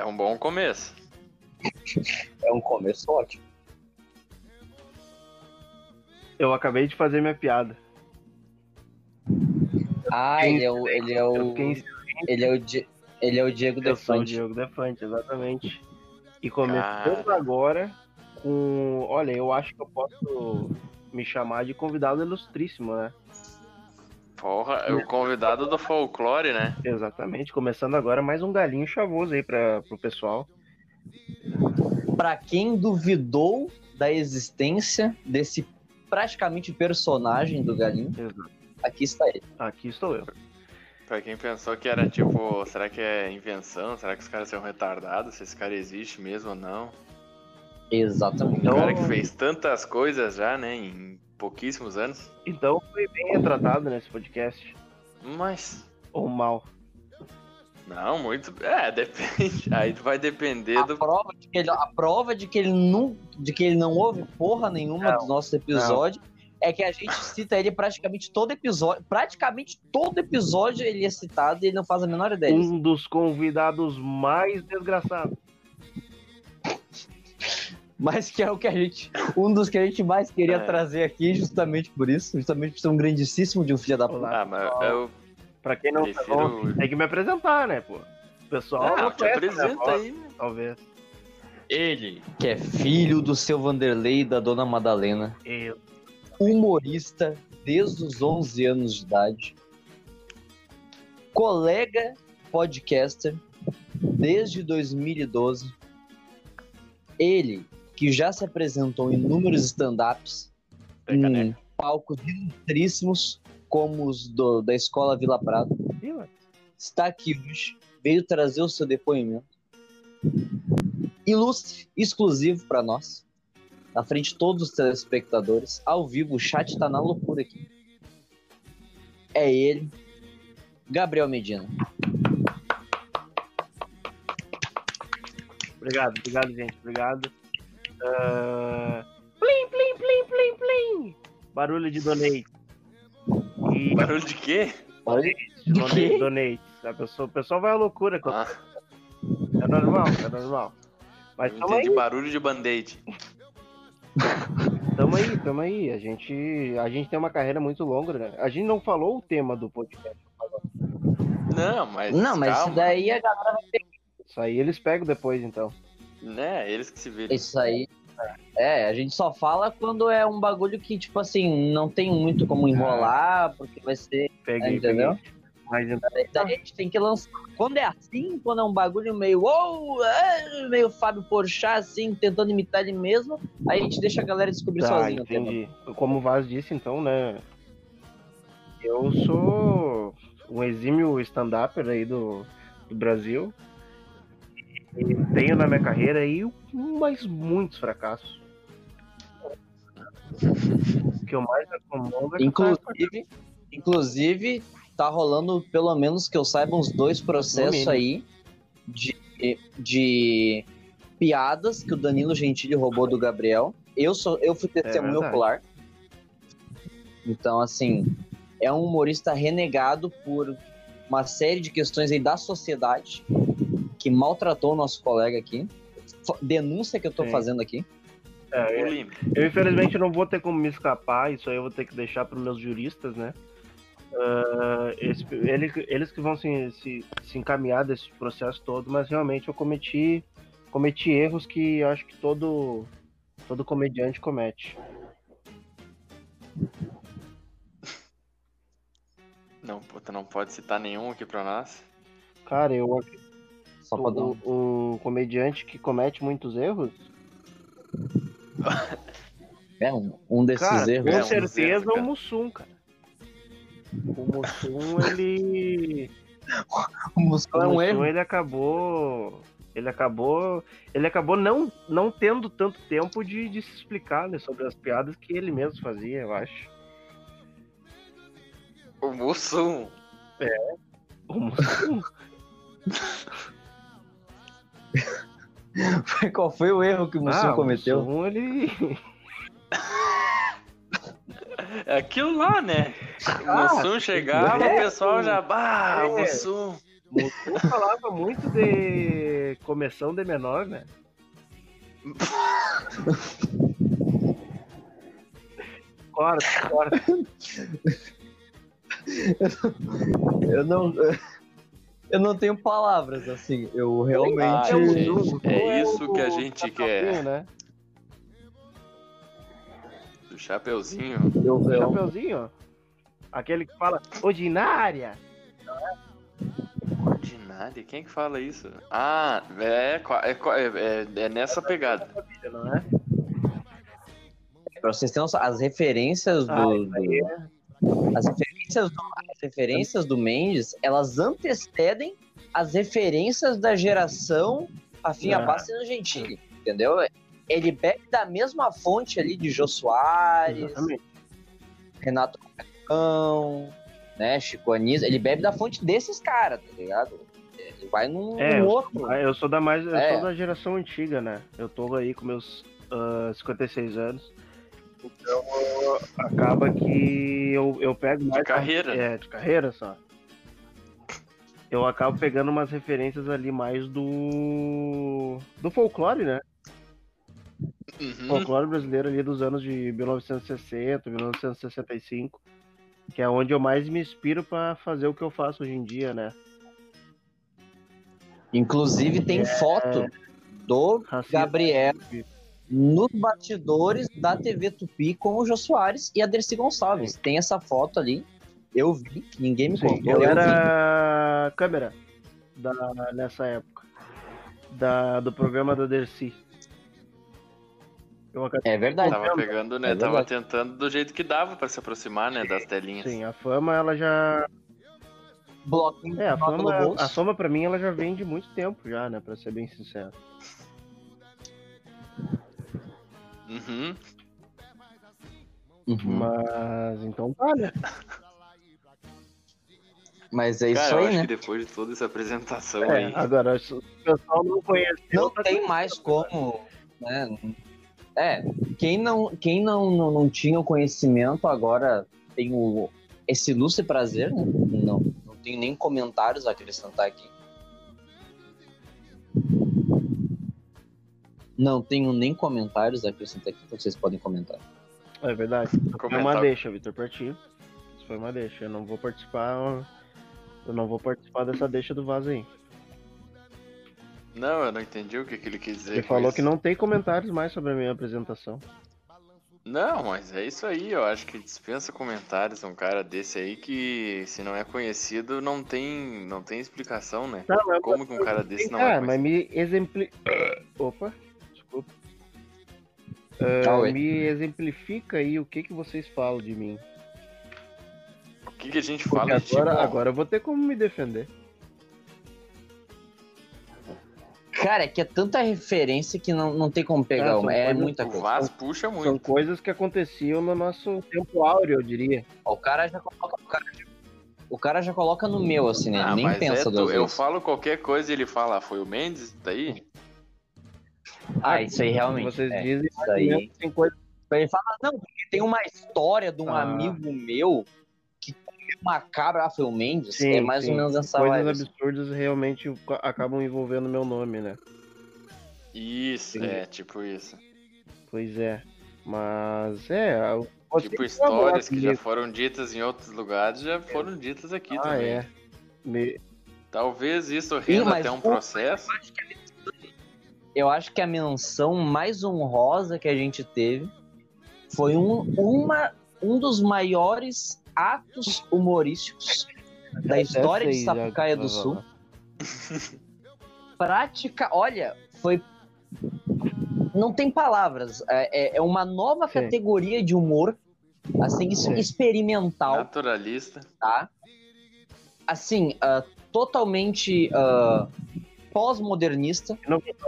É um bom começo. É um começo ótimo. Eu acabei de fazer minha piada. Ah, ele é o. Ele é Eu o. Ele é o, Di- ele é o Diego Eu sou o Defante. Diego Defante, exatamente. E começando Cara. agora com. Olha, eu acho que eu posso me chamar de convidado ilustríssimo, né? Porra, é o convidado do folclore, né? Exatamente. Começando agora mais um galinho chavoso aí para pro pessoal. Pra quem duvidou da existência desse praticamente personagem do Galinho, Exato. aqui está ele. Aqui estou eu. Pra quem pensou que era tipo, será que é invenção? Será que os caras são retardados? Se esse cara existe mesmo ou não? Exatamente. Um Então- cara que fez tantas coisas já, né? Em pouquíssimos anos. Então foi bem retratado nesse podcast. Mas. Ou mal. Não, muito. É, depende. Aí vai depender A do. prova, de que ele, a prova de que ele não, de que ele não ouve porra nenhuma Não, dos nossos episódios é que a gente cita ele praticamente todo episódio. Praticamente todo episódio ele é citado e ele não faz a menor ideia. Um dos convidados mais desgraçados. Mas que é o que a gente. Um dos que a gente mais queria É. trazer aqui, justamente por isso. Justamente por ser um grandíssimo de um filho da puta. Ah, mas eu Pra quem não prefiro. tem que me apresentar, né, pô? O pessoal Ah, te minha apresenta aí. Talvez. Ele, que é filho do seu Vanderlei e da dona Madalena, Eu. humorista desde os 11 anos de idade, colega podcaster desde 2012, ele que já se apresentou em inúmeros stand-ups, em né? palcos ilustríssimos como os do- da Escola Vila Prado, está aqui hoje, veio trazer o seu depoimento. Ilustre, exclusivo para nós, na frente de todos os telespectadores, ao vivo, o chat tá na loucura aqui. É ele, Gabriel Medina. Obrigado, obrigado, gente. Obrigado. Ah, Plim, plim, plim, plim, plim. Barulho de donate. E Barulho de quê? De donate, quê? donate. A pessoa, o pessoal vai à loucura. quando- Ah, É normal, é normal. Mas eu tamo aí, barulho de band-aid. tamo aí, tamo aí. A gente, a gente tem uma carreira muito longa, né? A gente não falou o tema do podcast. Não, mas. Não, mas calma, isso daí a galera. Isso aí eles pegam depois, então. Né, eles que se viram. Isso aí. É, a gente só fala quando é um bagulho que, tipo assim, não tem muito como enrolar, porque vai ser. Peguei, Entendeu? peguei. Mas a gente tem que lançar. Quando é assim, quando é um bagulho meio. uou, é, meio Fábio Porchat, assim, tentando imitar ele mesmo, aí a gente deixa a galera descobrir Tá, tema. entendi. Como o Vaz disse, então, né? Eu sou um exímio stand-upper aí do, do Brasil. E tenho na minha carreira aí mais muitos fracassos. O que eu mais acomodo é que Inclusive, inclusive, tá rolando, pelo menos que eu saiba, uns dois processos aí de, de piadas que o Danilo Gentili roubou do Gabriel. Eu, sou, eu fui testemunha verdade. ocular. Então, assim, é um humorista renegado por uma série de questões aí da sociedade que maltratou o nosso colega aqui. Denúncia que eu tô Sim. fazendo aqui. É, Limp. Eu, infelizmente, não vou ter como me escapar, isso aí eu vou ter que deixar para os meus juristas, né? Ah, esse- ele- eles que vão se, se, se encaminhar desse processo todo, mas realmente eu cometi, cometi erros que eu acho que todo, todo comediante comete. Não, puta, não pode citar nenhum aqui pra nós. Cara, eu Só pra dar um- comediante que comete muitos erros, É, um, um desses cara, erros. com É, um certeza erros, o Mussum, cara. O Mussum, ele... O Muscão é um Mussum, erro. ele acabou. Ele acabou. Ele acabou não, não tendo tanto tempo de, de se explicar né, sobre as piadas que ele mesmo fazia, eu acho. O Mussum. O Mussum, Qual foi o erro que o Mussum ah, cometeu? O Mussum, ele. É aquilo lá, né? O Ah, Mussum chegava, é, o pessoal já. Bah, o é. Mussum. Mussum falava muito de começão de menor, né? corta, corta. Eu não. Eu não tenho palavras, assim. Eu Ah, realmente. gente, é isso que a gente quer. Né? Do Chapeuzinho. Eu, O eu, Chapeuzinho. Aquele que fala ordinária. Ordinária? Quem é que fala isso? Ah, é, é, é, é, é nessa pegada. Não é? pra vocês terem noção, as referências do. Ah, do- as, referências do as referências do Mendes, elas antecedem as referências da geração Rafinha Ah. Bastos e Argentini. Entendeu? Ele bebe da mesma fonte ali de Jô Soares, Exatamente. Renato Cão, né, Chico Anísio. Ele bebe da fonte desses caras, tá ligado? Ele vai num, É, num eu- outro. Eu sou da mais, eu É. sou da geração antiga, né? Eu tô aí com meus ah, 56 anos. Então acaba que eu, eu pego mais. De carreira. É, de carreira só. Eu acabo pegando umas referências ali mais do. do folclore, né? Uhum. Folclore brasileiro ali dos anos de 1960, 1965. Que é onde eu mais me inspiro pra fazer o que eu faço hoje em dia, né? Inclusive tem foto do Racismo. Gabriel nos bastidores da TV Tupi com o Jô Soares e a Dercy Gonçalves. Tem essa foto ali. Eu vi, ninguém me Sim, contou. eu vi. era câmera da, nessa época. Da, do programa da Dercy. Eu É verdade. Tava pegando, né? É tava tentando do jeito que dava pra se aproximar, né? Das telinhas. Sim, a fama ela já. Bloquinho É, a fama, a fama pra mim ela já vem de muito tempo já, né? Pra ser bem sincero. Uhum. Uhum. Mas então tá, né? Mas é isso Cara, eu aí, acho né? que depois de toda essa apresentação É, aí. agora, o pessoal não conhece. Não tem mais como, né? É, quem não, quem não, não, não tinha o conhecimento agora tem o, esse ilustre prazer, né? Não, não tenho nem comentários a acrescentar aqui. Não tenho nem comentários a acrescentar aqui, então vocês podem comentar. É verdade. Foi uma deixa, Vitor Partir. Isso foi uma deixa. Eu não vou participar. Eu não vou participar dessa deixa do vaso aí. Não, eu não entendi o que, que ele quis dizer. Ele falou isso. que não tem comentários mais sobre a minha apresentação. Não, mas é isso aí, eu acho que dispensa comentários um cara desse aí que se não é conhecido não tem, não tem explicação, né? Mas Como que um cara desse não ah, é mas conhecido? me exempli... Opa, desculpa. Ué. me exemplifica aí o que, que vocês falam de mim. O que, que a gente Porque fala de agora, tipo, agora eu vou ter como me defender. Cara, é que é tanta referência que não, não tem como pegar Ah, uma. são É muita o coisa. Vaz puxa São muito. coisas que aconteciam no nosso tempo áureo, eu diria. O cara já coloca. O cara, o cara já coloca no meu, assim, né? Ah, nem mas pensa é, duas eu vezes. falo qualquer coisa e ele fala, ah, foi o Mendes daí? Ah, isso aí realmente. Vocês é. dizem isso aí- sem coisa. Ele fala, não, porque tem uma história de um Ah. amigo meu que comeu uma cabra, ah, foi o Mendes. Sim, é mais sim. ou menos essa Coisas vibe. assim. absurdas realmente acabam envolvendo meu nome, né? Isso, Sim. é, tipo isso. Pois é. Mas é. tipo que histórias que já foram ditas em outros lugares já foram ditas aqui Ah, também. é. Me- Talvez isso renda mas até um processo. Eu acho que a menção mais honrosa que a gente teve foi um, uma, um dos maiores atos humorísticos da história de sei Sapucaia do Sul. Prática, olha, foi. Não tem palavras. É, é- é uma nova Sim. categoria de humor, assim, Sim. experimental. Naturalista. tá? Assim, ah, totalmente ah, pós-modernista,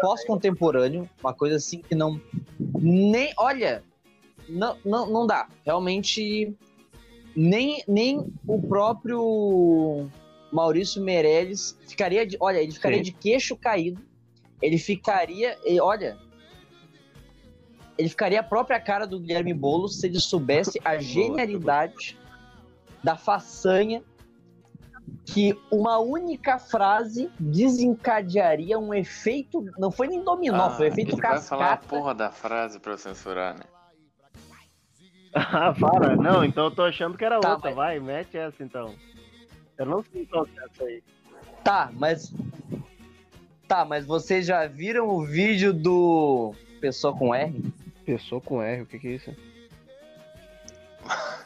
pós-contemporâneo, uma coisa assim que não. Nem. Olha, não, não, não dá. Realmente, nem, nem o próprio Maurício Meirelles ficaria de. Olha, ele ficaria Sim. de queixo caído. Ele ficaria. e olha. Ele ficaria a própria cara do Guilherme Boulos se ele soubesse a genialidade da façanha que uma única frase desencadearia um efeito. Não foi nem dominó, Ah, foi um efeito ele vai falar a cascata. porra da frase pra eu censurar, né? Ah, para. Não, então eu tô achando que era Tá, outra. mas- Vai, mete essa então. Eu não sei qual é essa aí. Tá, mas. Tá, mas vocês já viram o vídeo do Pessoa com R? Pessoa com R, o que que é isso?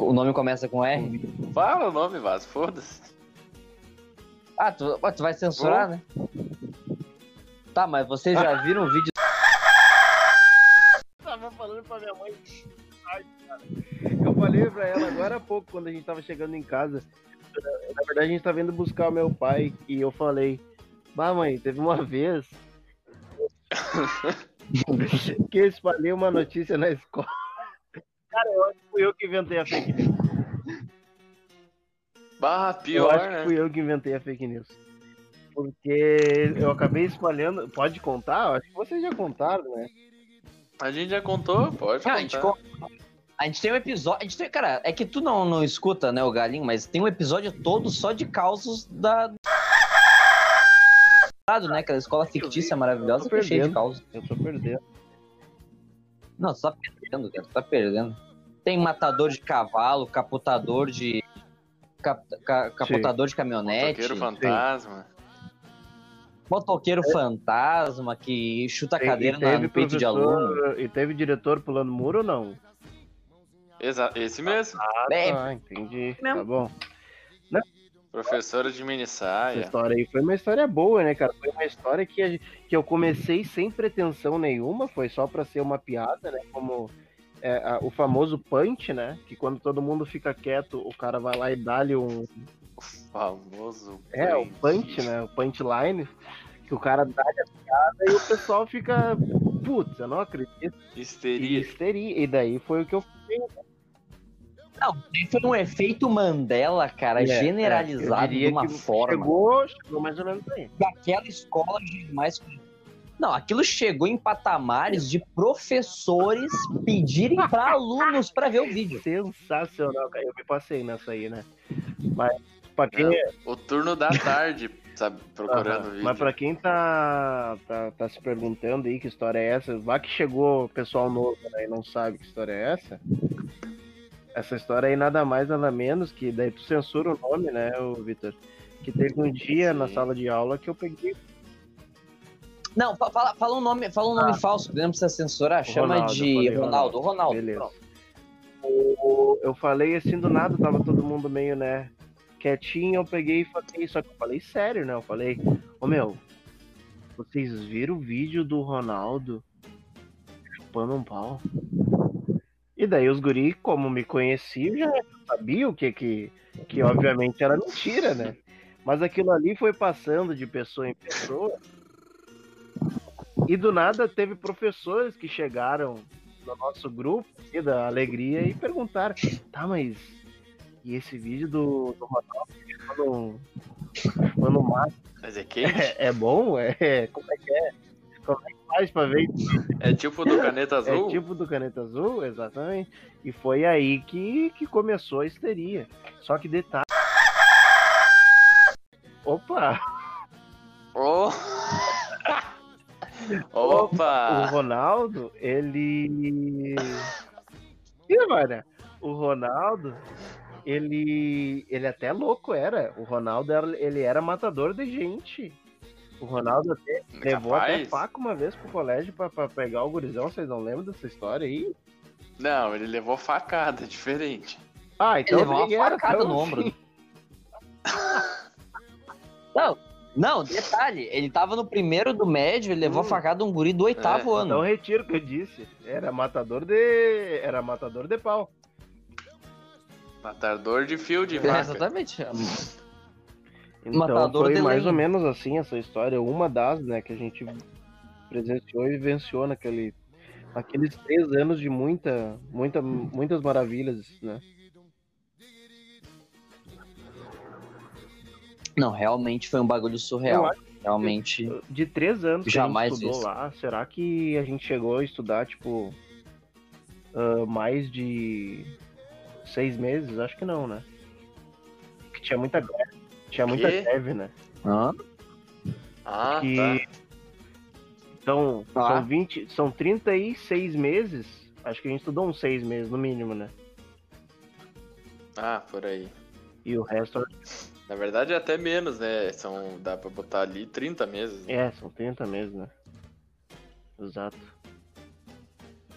O nome começa com R? Fala o nome, Vaz, foda-se. Ah, tu, tu vai censurar, né? Tá, mas vocês já viram o vídeo. Tava falando pra minha mãe. Ai, cara. Eu falei pra ela agora há pouco, quando a gente tava chegando em casa. Na verdade, a gente tava indo buscar o meu pai. E eu falei: Bah, mãe, teve uma vez. que eu espalhei uma notícia na escola. Cara, eu acho que fui eu que inventei a fake news. Bah, eu pior, acho que né? fui eu que inventei a fake news. Porque eu acabei espalhando. Pode contar? Eu Acho que vocês já contaram, né? A gente já contou, pode Ah, a gente, contar. a gente tem um episódio. A gente tem, cara, é que tu não, não escuta, né, o galinho, mas tem um episódio todo só de causos da. né? Aquela escola fictícia maravilhosa que é cheia de perdendo. causos. Eu tô perdendo. Não, tu tá perdendo, cara, tá perdendo. Tem matador de cavalo, capotador de. cap- ca- capotador de caminhonete, Motoqueiro fantasma. motoqueiro fantasma que chuta a cadeira e na- teve no peito de aluno. E teve diretor pulando muro ou não? Exa esse mesmo. É, Ah, entendi. mesmo. Tá bom. Professora de mini Essa saia. história aí foi uma história boa, né, cara? Foi uma história que, a que eu comecei sem pretensão nenhuma, foi só pra ser uma piada, né? Como é, a- o famoso punch, né? Que quando todo mundo fica quieto, o cara vai lá e dá-lhe um. O famoso. É, o punch, né? O punchline. Que o cara dá-lhe a piada e o pessoal fica. Putz, eu não acredito. E Histeria. histeria. E daí foi o que eu Não, foi um efeito Mandela, cara, É, generalizado é, de uma forma. Chegou, chegou mais ou menos aí. que aquela escola jamais. Não, aquilo chegou em patamares de professores pedirem para alunos para ver o vídeo. Sensacional, cara. Eu me passei nessa aí, né? Mas pra quem, É, O turno da tarde, sabe? Procurando Aham. vídeo. Mas pra quem tá, tá, tá se perguntando aí que história é essa, vá que chegou pessoal novo né, e não sabe que história é essa. Essa história aí nada mais, nada menos que daí tu censura o nome, né, o Vitor? Que teve um dia na sala de aula que eu peguei. Não, fa- fala, fala um nome, fala um nome falso, que não precisa censurar, chama Ronaldo, eu de falei Ronaldo. Ronaldo. Beleza. pronto. O- eu falei assim do nada, tava todo mundo meio, né, quietinho, eu peguei e falei, só que eu falei sério, né? Eu falei, ô meu, vocês viram o vídeo do Ronaldo chupando um pau? E daí os guri, como me conheciam, já sabiam que, que, que obviamente era mentira, né? Mas aquilo ali foi passando de pessoa em pessoa. E do nada teve professores que chegaram no nosso grupo aqui da Alegria e perguntaram: tá, mas e esse vídeo do, do Ronaldo chupando, chupando mato Mas é quente? é, é bom? É, como é que é? Como é que faz pra ver? É tipo do caneta azul? É tipo do Caneta Azul, exatamente. E foi aí que, que começou a histeria. Só que detalhe. Opa! Oh. O Opa! Ronaldo, ele. Ih, mano, o Ronaldo, ele. Ele até louco era. O Ronaldo, era- ele era matador de gente. O Ronaldo até levou até faca uma vez pro colégio pra, pra pegar o gurizão. Vocês não lembram dessa história aí? Não, ele levou facada, diferente. Ah, Ele então levou uma facada no ombro. assim. Não, não, detalhe, ele tava no primeiro do médio, ele levou Hum. a facada de um guri do oitavo É, ano. Então retiro o que eu disse. Era matador de. Era matador de pau. Matador de fio de É, vaca. exatamente. Então Matador foi mais ou menos assim essa história, uma das, né, que a gente presenciou e vivenciou naquele, naqueles três anos de muita, muita, muitas maravilhas, né? Não, realmente foi um bagulho surreal. Realmente. De três anos que Jamais a gente estudou isso. lá, será que a gente chegou a estudar, tipo, ah, mais de seis meses? Acho que não, né? Porque tinha muita greve. Tinha muita greve, né? Hã? Ah, Que- tá. Então, Ah. são 20, são 36 meses. Acho que a gente estudou uns 6 meses no mínimo, né? Ah, por aí. E o resto Na verdade é até menos, né? São, dá pra botar ali 30 meses. né? é, são 30 meses, né? Exato.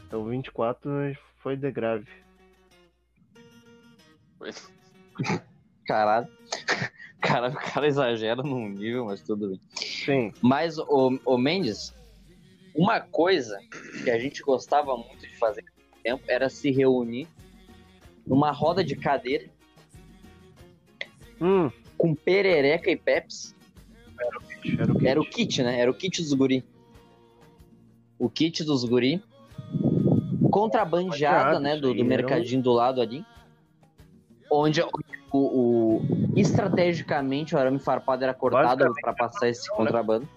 Então 24 foi de grave. Caralho. Cara, o cara exagera num nível, mas tudo bem. Sim. Mas, o, o Mendes, uma coisa que a gente gostava muito de fazer tempo era se reunir numa roda de cadeira Hum, com perereca e peps. era o kit. Era o kit, né? Era o kit dos guri. O kit dos guri. Contrabandeada, né? Do, do era mercadinho do lado ali. Onde o, o- estrategicamente o arame farpado era cortado para passar esse né? contrabando.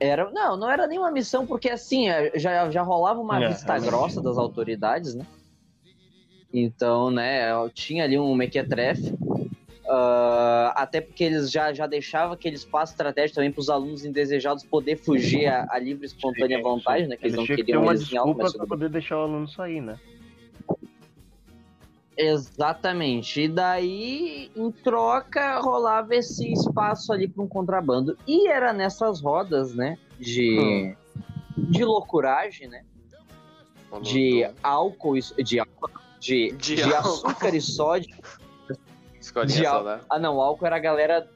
Era, não, não era nenhuma missão, porque assim, é, já, já rolava uma É, vista grossa das autoridades, né? Então, né, tinha ali um mequetrefe. ah, até porque eles já, já deixavam aquele espaço estratégico também para os alunos indesejados poder fugir a, a livre espontânea vontade, né? Que eles Eles não tinham que ter queriam uma eles desculpa tudo bem. poder deixar o aluno sair, né? Exatamente. E daí, em troca, rolava esse espaço ali para um contrabando. E era nessas rodas, né? De, de loucuragem, né? De álcool, e- de, álcool- de, De de, álcool. açúcar e sódio. Escolinha de al- saudável. Ah, não, o álcool era a galera.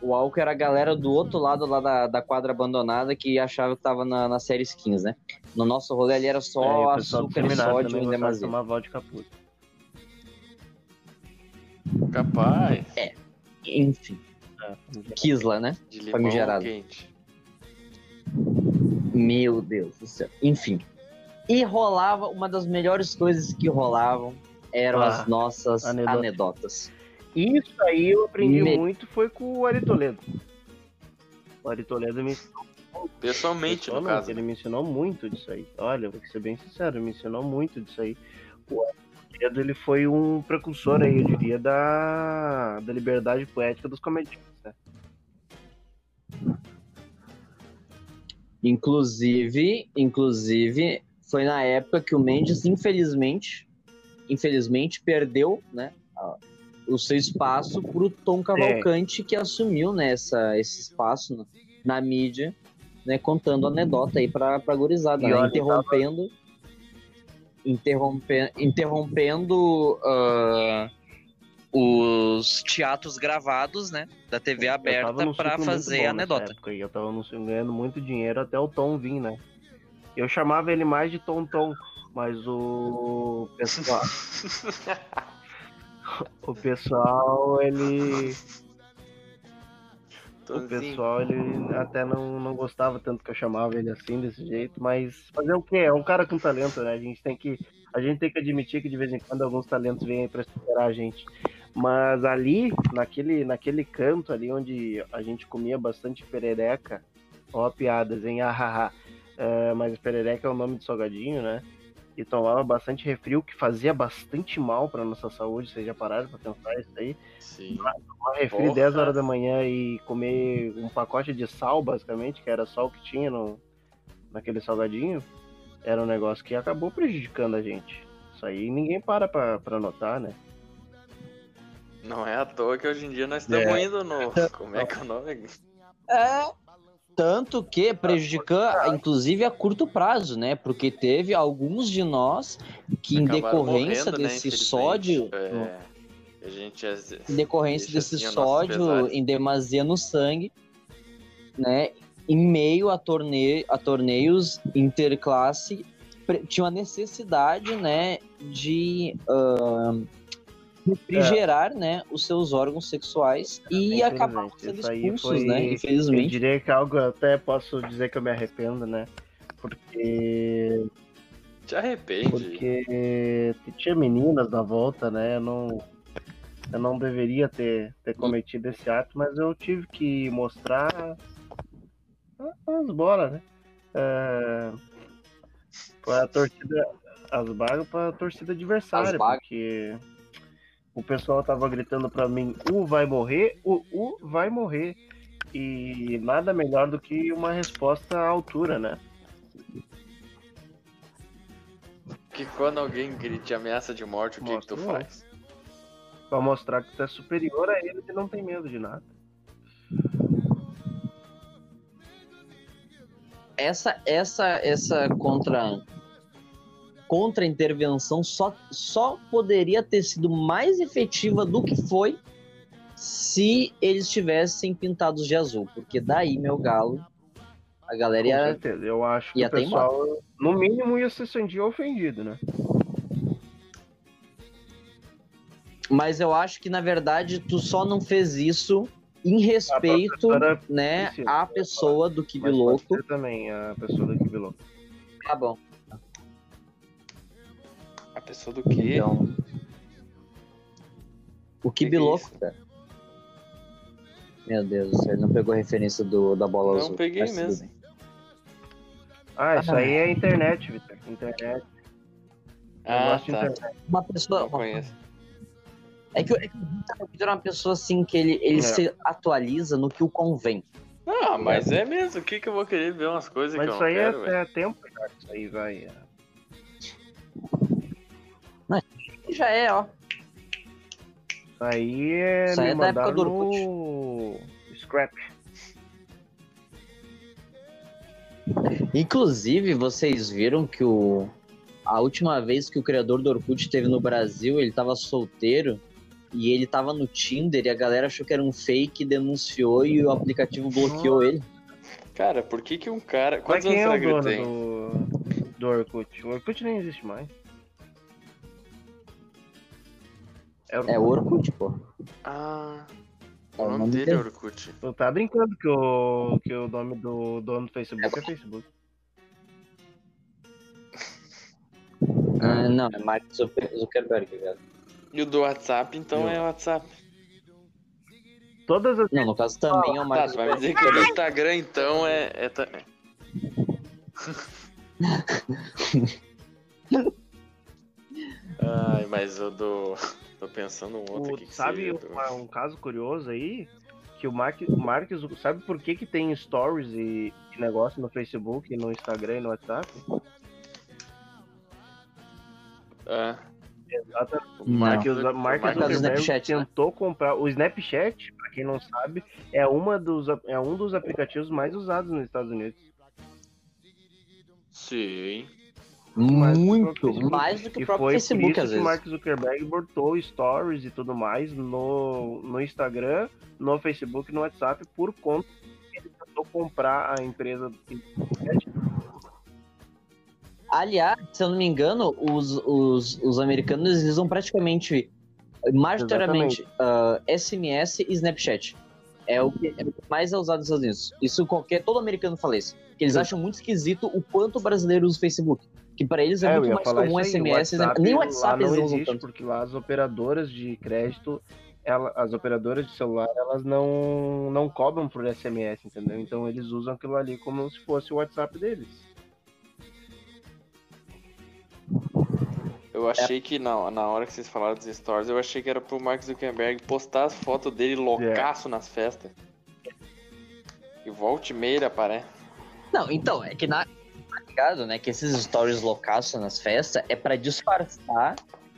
O álcool era a galera do outro lado lá da, da quadra abandonada que achava que tava na, na série skins, né? No nosso rolê ali era É, e só do açúcar e sódio de demasia. tomar vodka puta. Capaz. Enfim, É, Kisla, né? De limão Famigerado. quente. Meu Deus do céu. Enfim. E rolava, uma das melhores coisas que rolavam eram Ah, as nossas anedota. anedotas. Isso aí eu aprendi Me- muito foi com o Ari Toledo. O Ari Toledo me ensinou, Pessoalmente, no pessoalmente, caso. ele né? me ensinou muito disso aí. Olha, vou ser bem sincero, ele me ensinou muito disso aí. O Ari Ele foi um precursor aí, eu diria, da, da liberdade poética dos comediantes, né? Inclusive, inclusive, foi na época que o Mendes, infelizmente, infelizmente, perdeu, né, o seu espaço pro Tom Cavalcante, que assumiu, né, essa, esse espaço na, na mídia, né, contando anedota aí pra, pra gurizada, né, interrompendo, interrompe, interrompendo ah, os teatros gravados, né, da TV Eu aberta muito fazer a anedota. época, e eu tava ganhando muito dinheiro até o Tom vir, né? Eu chamava ele mais de Tom Tom, mas o pessoal, o pessoal, ele, o Tonzinho. pessoal, ele até não, não gostava tanto que eu chamava ele assim, desse jeito, mas fazer o quê? É um cara com talento, né? A gente tem que, a gente tem que admitir que de vez em quando alguns talentos vêm aí pra superar a gente. Mas ali, naquele, naquele canto ali onde a gente comia bastante perereca, ó piadas, hein? Ahaha. É, mas perereca é o nome de salgadinho, né? E tomava bastante refri, o que fazia bastante mal pra nossa saúde. Vocês já pararam pra pensar isso aí? Sim. Tomar refri Porra. 10 horas da manhã e comer um pacote de sal, basicamente, que era só o que tinha no, naquele salgadinho, era um negócio que acabou prejudicando a gente. Isso aí ninguém para pra, pra notar, né? Não é à toa que hoje em dia nós estamos É. indo no. Como é que é o nome? É. Tanto que prejudicou, inclusive, a curto prazo, né? Porque teve alguns de nós que, em Acabaram decorrência morrendo, né, desse infelizmente. sódio, É, a gente em decorrência desse assim sódio em demasia no sangue, né? Em meio a, torne a torneios interclasse, tinha a necessidade, né, de ahn, refrigerar, né, os seus órgãos sexuais e Infelizmente, acabaram sendo expulsos, foi- né? Eu Infelizmente. diria que é algo eu até posso dizer que eu me arrependo, né? Porque, Te arrepende. porque tinha meninas na volta, né? Eu não, eu não deveria ter, ter cometido esse ato, mas eu tive que mostrar as bolas, né? É, pra torcida, as bagas pra torcida adversária, As bagas. porque o pessoal tava gritando pra mim, o vai morrer, o U vai morrer. E nada melhor do que uma resposta à altura, né? Que quando alguém grite ameaça de morte, o que, que tu faz? Pra mostrar que tu é superior a ele e não tem medo de nada. essa essa essa contra contra intervenção só só poderia ter sido mais efetiva do que foi se eles tivessem pintados de azul, porque daí meu galo a galera Com ia, certeza. Eu acho que o pessoal, no mínimo, ia se sentir ofendido, né? mas eu acho que na verdade tu só não fez isso em respeito, né, à pessoa do Mas Kibi pode Louco. ser também a pessoa do Kibi Louco. Tá bom. Pessoa do quê? Então, o Que é isso? cara. Meu Deus do céu, ele não pegou a referência do, da bola azul. Não peguei mas mesmo. Ah, isso Ah. aí é internet, Vitor. Internet. Ah, tá. internet. Uma pessoa. Não conheço. É que, o- é que o Vitor é uma pessoa assim que ele, ele É. se atualiza no que o convém. Ah, mas é mesmo. O que, que eu vou querer ver umas coisas Mas que eu isso não aí quero, é, velho? é tempo, já. que Isso aí vai. É. E já é, ó. Isso aí é Isso aí me é da época mandar do no Scrap. Inclusive, vocês viram que o. A última vez que o criador do Orkut esteve no Brasil, ele tava solteiro e ele tava no Tinder e a galera achou que era um fake, denunciou e o aplicativo bloqueou ele. Cara, por que que um cara... Mas Quantos quem anos é o dono tem? do, do Orkut? O Orkut nem existe mais. É o... É Orkut, pô. Ah... É O nome dele é. Orkut. Tu tá brincando que o, que o nome do dono do Facebook é Facebook. Ah, não, é Mark Zucker- Zuckerberg, velho. E o do WhatsApp, então, Eu. é WhatsApp. Todas as Não, no caso também é o Tá, Mark tu vai me dizer que o do Instagram, então, é... é ta- Ai, mas o do... Tô pensando um outro O- aqui que sabe uma- um caso curioso aí? Que o Mark, o Mark Zuc- sabe por que, que tem stories e, e negócio no Facebook, no Instagram e no WhatsApp? Ah, Exatamente. O Não. Mark, Zuckerberg Snapchat, né? tentou comprar o Snapchat, pra quem não sabe, é uma dos é um dos aplicativos mais usados nos Estados Unidos. sim. Do que Muito, mais do que o próprio foi Facebook, por isso às que vezes. o Mark Zuckerberg botou stories e tudo mais no, no Instagram, no Facebook e no WhatsApp por conta que ele tentou comprar a empresa. Aliás, se eu não me engano, os, os, os americanos eles usam praticamente, majoritariamente, ah, SMS e Snapchat. É o que é o que mais é usado nos Estados Unidos. Isso qualquer todo americano fala isso. Porque eles Sim. acham muito esquisito o quanto o brasileiro usa o Facebook. Que pra eles é, É, muito mais comum aí, SMS, WhatsApp nem WhatsApp eles não usam existe, tanto. porque lá as operadoras de crédito, ela- as operadoras de celular, elas não, não cobram por SMS, entendeu? Então eles usam aquilo ali como se fosse o WhatsApp deles. Eu achei que na, na hora que vocês falaram dos stories, eu achei que era pro Mark Zuckerberg postar as fotos dele loucaço nas festas. E volta e meia ele aparece. Não, então, é que na. Ligado, né? Que esses stories loucaço nas festas é pra disfarçar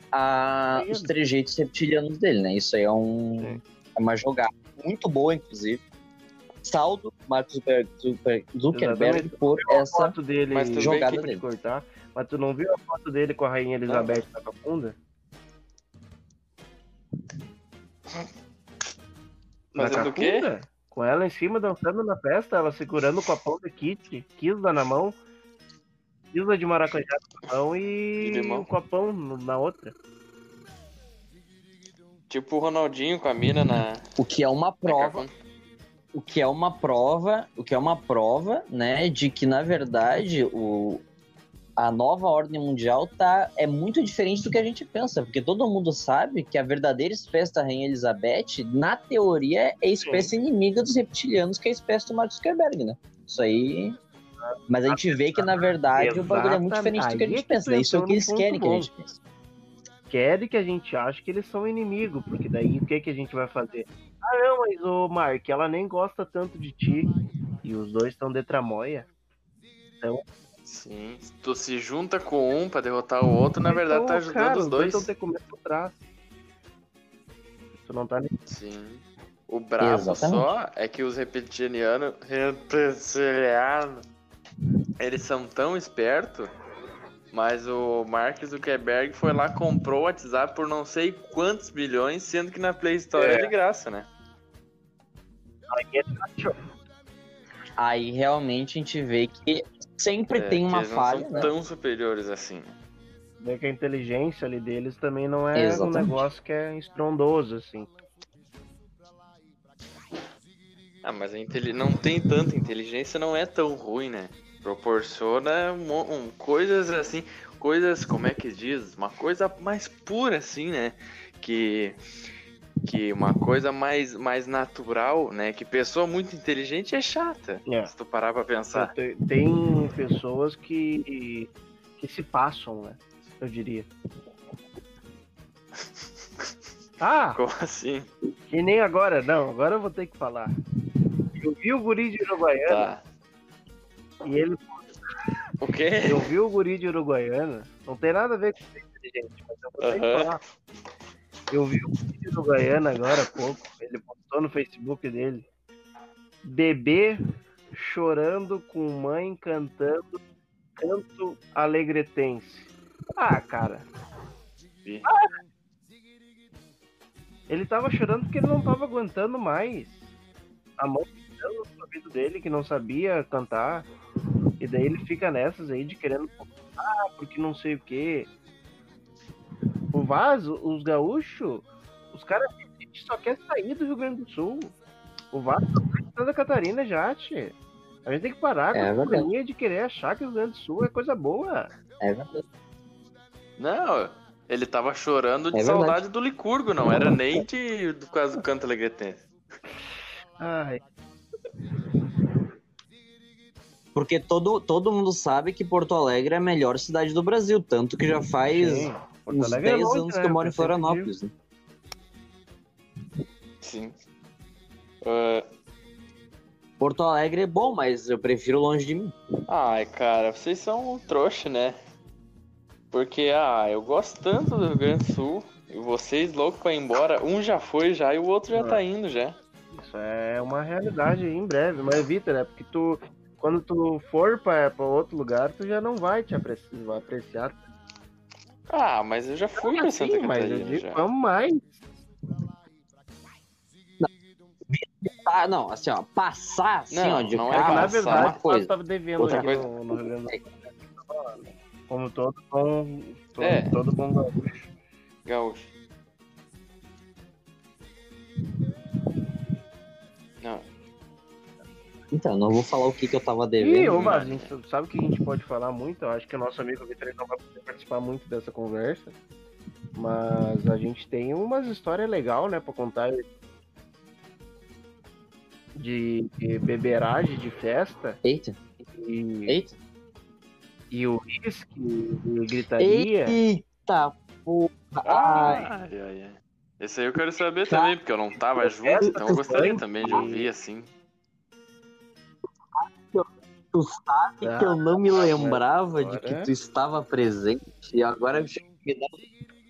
a, os trejeitos reptilianos dele, né? Isso aí é, um, é uma jogada muito boa, inclusive. Saldo Mark Zucker- Zuckerberg Exatamente. por A essa. foto dele, Mas jogada dele. cortar, mas tu não viu a foto dele com a Rainha Elizabeth na Cacunda? Na Fazendo o quê? Com ela em cima dançando na festa, ela segurando o copão de kit, Kisla na mão, Kisla de maracujá na mão e limão. o copão no- na outra. Tipo o Ronaldinho com a mina na. O que é uma prova. O que é uma prova. O que é uma prova, né? De que, na verdade, o, a nova ordem mundial tá, é muito diferente do que a gente pensa, porque todo mundo sabe que a verdadeira espécie da Rainha Elizabeth, na teoria, é a espécie inimiga dos reptilianos, que é a espécie do Mark Zuckerberg, né? Isso aí. Mas a gente vê que, na verdade, o bagulho é muito diferente do que a é gente que pensa. né? Isso é o que eles querem que a gente pense. querem que a gente ache que eles são inimigo, porque daí o que, que a gente vai fazer? Ah, não, mas o Mark, ela nem gosta tanto de ti. E os dois estão de tramóia. Então, Sim. Tu se junta com um pra derrotar o outro, na verdade então, tá ajudando cara, os dois. estão te comendo por trás. Tu não tá nem. Sim. O brabo Exatamente. só é que os reptilianos. Reptilianos. Eles são tão espertos. Mas o Mark Zuckerberg foi lá comprou o WhatsApp por não sei quantos bilhões, sendo que na Play Store é, É. de graça, né? Aí realmente a gente vê que sempre É, tem que uma eles falha, não são né? tão superiores assim. Vê que a inteligência ali deles também não é um Exatamente. negócio que é estrondoso, assim. Ah, mas a inteli- não tem tanta inteligência, não é tão ruim, né? Proporciona um, um- coisas assim, coisas, como é que diz? Uma coisa mais pura, assim, né? Que, que uma coisa mais, mais natural, né? Que pessoa muito inteligente é chata, É. se tu parar pra pensar. Tem, tem pessoas que, que se passam, né? Eu diria. Ah, Como assim? que nem agora, não. Agora eu vou ter que falar. Eu vi o guri de Uruguaiana Tá. E ele. O quê? Eu vi o guri de Uruguaiana. Não tem nada a ver com inteligente, mas eu vou ter que falar. Eu vi o guri de Uruguaiana agora há pouco. Ele postou no Facebook dele. Bebê chorando com mãe cantando canto alegretense. Ah, cara. Vi. Ele tava chorando porque ele não tava aguentando mais. A mãe gritando no ouvido dele que não sabia cantar. E daí ele fica nessas aí de querendo ah, porque não sei o que. O Vaso, os gaúchos, os caras só quer sair do Rio Grande do Sul. O Vaso tá Santa Catarina já, tchê. A gente tem que parar com É a verdade. mania de querer achar que o Rio Grande do Sul é coisa boa. É verdade. Não, ele tava chorando de É saudade do Licurgo, não era nem de do caso do canto alegretense. Ai, Porque todo, todo mundo sabe que Porto Alegre é a melhor cidade do Brasil, tanto que já faz sim. Uns Alegre é 10 longe, anos né? que eu moro em digo. Florianópolis. né? Sim. Ah, Porto Alegre é bom, mas eu prefiro longe de mim. Ai, cara, vocês são um trouxa, né? Porque, ah, eu gosto tanto do Rio Grande do Sul. E vocês loucos pra ir embora. Um já foi já e o outro já Ah. tá indo já. Isso é uma realidade em breve, mas evita, né? Porque tu, quando tu for pra, pra outro lugar, tu já não vai te apreciar. Vai apreciar. Ah, mas eu já fui pra Santa Sim, mas eu Catarina digo, já. vamos mais. Ah, não, assim, ó, passar assim, Não, ó, de não é É carro, na passar, verdade, uma coisa. tava devendo Outra aqui coisa. No, no Rio Grande do Sul. Como todo bom, todo, É. todo bom gaúcho. Gaúcho. Não. Então, não vou falar o que, que eu tava E, devendo. ô? Vaz, a gente sabe que a gente pode falar muito. Eu acho que o nosso amigo Vitor não vai poder participar muito dessa conversa. Mas a gente tem umas histórias legais, né, pra contar. De, de beberagem, de festa. Eita, E, eita. e o uísque, e gritaria. Eita, porra. Ai, Ai, ai, ai. Esse aí eu quero saber Tá. também, porque eu não tava junto, Essa então eu gostaria foi- também de ouvir assim. tu sabe Ah, que eu não me lembrava de que tu estava presente e agora eu cheguei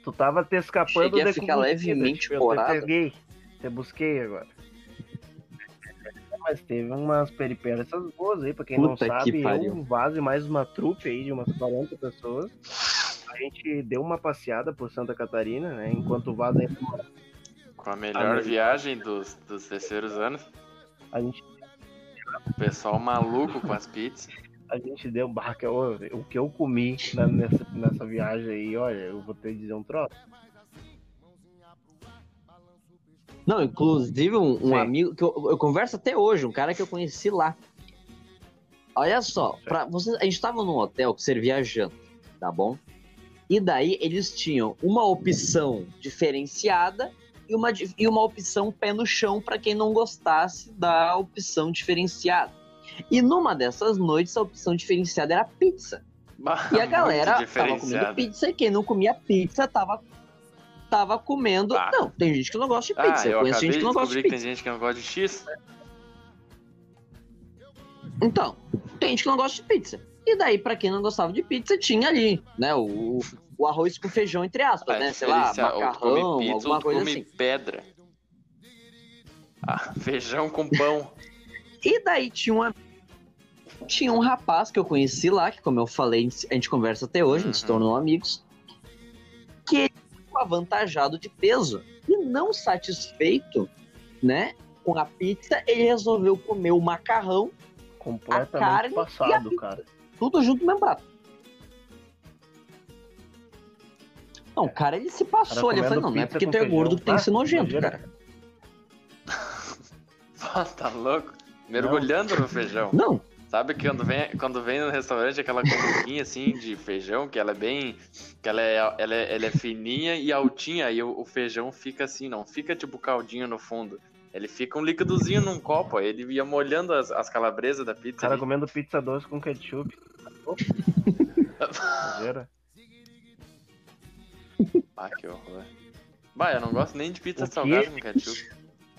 Tu tava te escapando Cheguei a de ficar levemente tipo, Eu corado. te peguei, te busquei agora. Mas teve umas peripécias boas aí, pra quem não Puta que sabe, pariu. eu, o Vaz e mais uma trupe aí de umas 40 pessoas. A gente deu uma passeada por Santa Catarina, né? Enquanto o Vaz ainda mora. Com a melhor Ah, viagem dos, dos terceiros anos. A gente, O pessoal maluco com as pizzas. a gente deu barca. ô, O que eu comi na- nessa, nessa viagem aí, olha, eu vou ter que dizer um troço. Não, inclusive um, um amigo que eu, eu converso até hoje, um cara que eu conheci lá. Olha só, pra vocês, a gente tava num hotel que servia janta, tá bom? E daí eles tinham uma opção diferenciada e uma, e uma opção pé no chão para quem não gostasse da opção diferenciada. E numa dessas noites a opção diferenciada era pizza. E a galera tava comendo pizza e quem não comia pizza tava tava comendo. Ah. Não, tem gente que não gosta de Ah, pizza. eu eu conheço gente que não gosta de que tem pizza. gente que não gosta de X. Então, tem gente que não gosta de pizza. E daí, pra quem não gostava de pizza, tinha ali, né? O, o arroz com feijão, entre aspas, né? Sei lá, macarrão, come pizza, alguma coisa come assim. pedra. Ah, feijão com pão. E daí tinha uma. Tinha um rapaz que eu conheci lá, que como eu falei, a gente conversa até hoje, a gente se Uhum. tornou amigos, que ele ficou avantajado de peso. E não satisfeito, né, com a pizza, ele resolveu comer o macarrão, Completamente A carne e a passado, pizza. cara. Tudo junto no mesmo prato. Não, o cara, ele se passou ali. Eu falei, comendo não, não é porque tu é gordo que tem que ser nojento, cara. Ah, tá louco? Mergulhando no feijão. Não, Sabe que quando vem, quando vem no restaurante aquela comidinha assim de feijão, que ela é bem. que ela é, ela é, ela é fininha e altinha, e o, o feijão fica assim, não fica tipo caldinho no fundo. Ele fica um líquidozinho num copo, aí ele ia molhando as, as calabresas da O pizza. cara ali. comendo pizza doce com ketchup. Ah, que horror. Bah, eu não gosto nem de pizza O salgada com ketchup.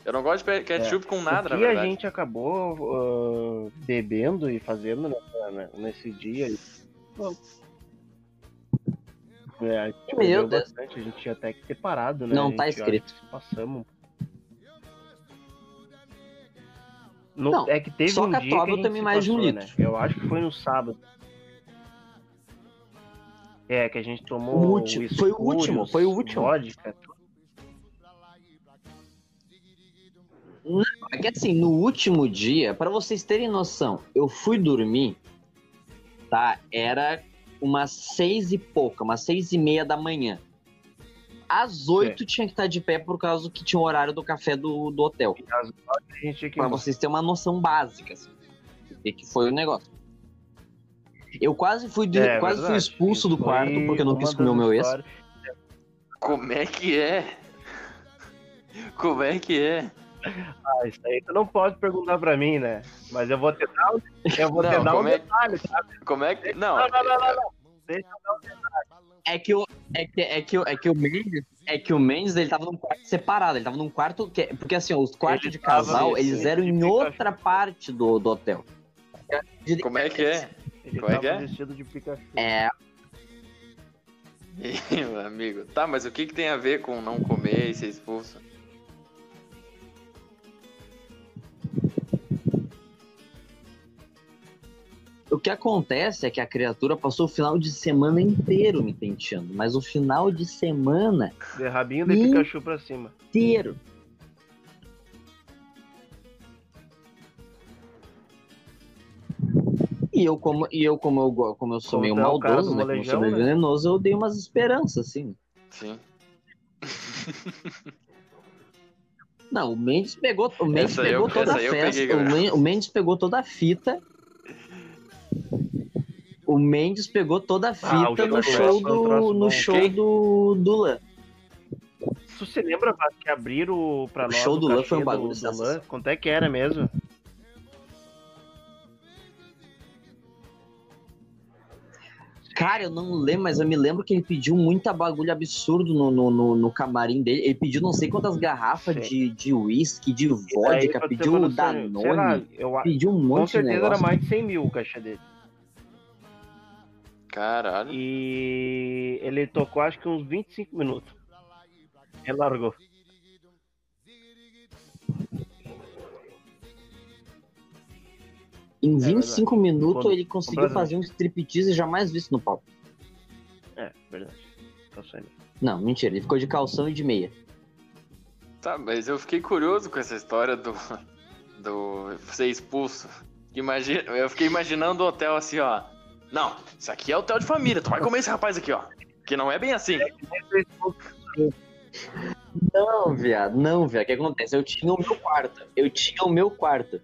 Eu não gosto de ketchup com nada, o na que a gente acabou ah, bebendo e fazendo nessa- né, nesse dia. Bom. É, a gente Meu Deus. bastante, a gente tinha até que ter parado, né? Não tá escrito. Passamos. No- Não, é que teve só um dia que se mais de um passou, litro. Né? Eu acho que foi no sábado. É, que a gente tomou O último- foi o último, foi o último. Vodka, É que assim, no último dia, pra vocês terem noção, eu fui dormir, tá? Era umas seis e pouca, umas seis e meia da manhã. Às oito tinha que estar de pé por causa que tinha o horário do café do, do hotel. Às nove a gente tinha que Pra vocês terem uma noção básica, assim, do que foi o negócio. Eu quase fui, de- É, quase fui expulso do quarto porque eu não quis comer o meu ex. Como é que é? Como é que é? Ah, isso aí tu não pode perguntar pra mim, né? Mas eu vou te dar, um- eu vou te Não, dar um é- detalhe, tá? Como é que. Não, Não, não, não, não, não. Deixa eu dar um detalhe. É que o, é que, é que, o- é que o Mendes, é que o Mendes, ele tava num quarto separado, ele tava num quarto, que, porque assim, os quartos Ele de casal, nesse- eles eram em outra parte do, do hotel. como é que é? Ele Como é tava que é? vestido de Pikachu. É, Ih, meu amigo. Tá, mas o que, que tem a ver com não comer e ser expulso? O que acontece é que a criatura passou o final de semana inteiro me penteando, mas o final de semana De rabinho de. Pikachu pra cima. inteiro. E eu, como, e eu, como eu, como eu sou Como meio é cara maldoso, do né? Como eu sou meio né? venenoso, eu dei umas esperanças, assim. Sim. Não, o Mendes pegou, o Mendes Essa pegou eu- toda a festa. peguei, o, galera. Men- o Mendes pegou toda a fita. O Mendes pegou toda a fita Ah, o no show do no show do do Lan. Tu se lembra Vasco, que abriram pra O nós show o do Lan foi um do- bagulho do sensacional. Lan? Quanto é que era mesmo? Cara, eu não lembro, mas eu me lembro que ele pediu muita bagulho absurdo no, no, no, no camarim dele. Ele pediu não sei quantas garrafas Sim. de, de whisky, de Aí, vodka, pediu uma noção, sei lá, Danone, eu, pediu um com monte de certeza era mais de 100 mil o cachê dele. Caralho. E ele tocou acho que uns 25 minutos. Ele largou. Em É 25 minutos Quando- ele conseguiu fazer um striptease jamais visto no palco. É, verdade. Tá saindo. Não, mentira, ele ficou de calção e de meia. Tá, mas eu fiquei curioso com essa história do. do ser expulso. Imagina, eu fiquei imaginando o hotel assim, ó. Não, isso aqui é hotel de família, tu vai comer esse rapaz aqui, ó. Que não é bem assim. Não, viado, não, viado. O que acontece? Eu tinha o meu quarto. Eu tinha o meu quarto.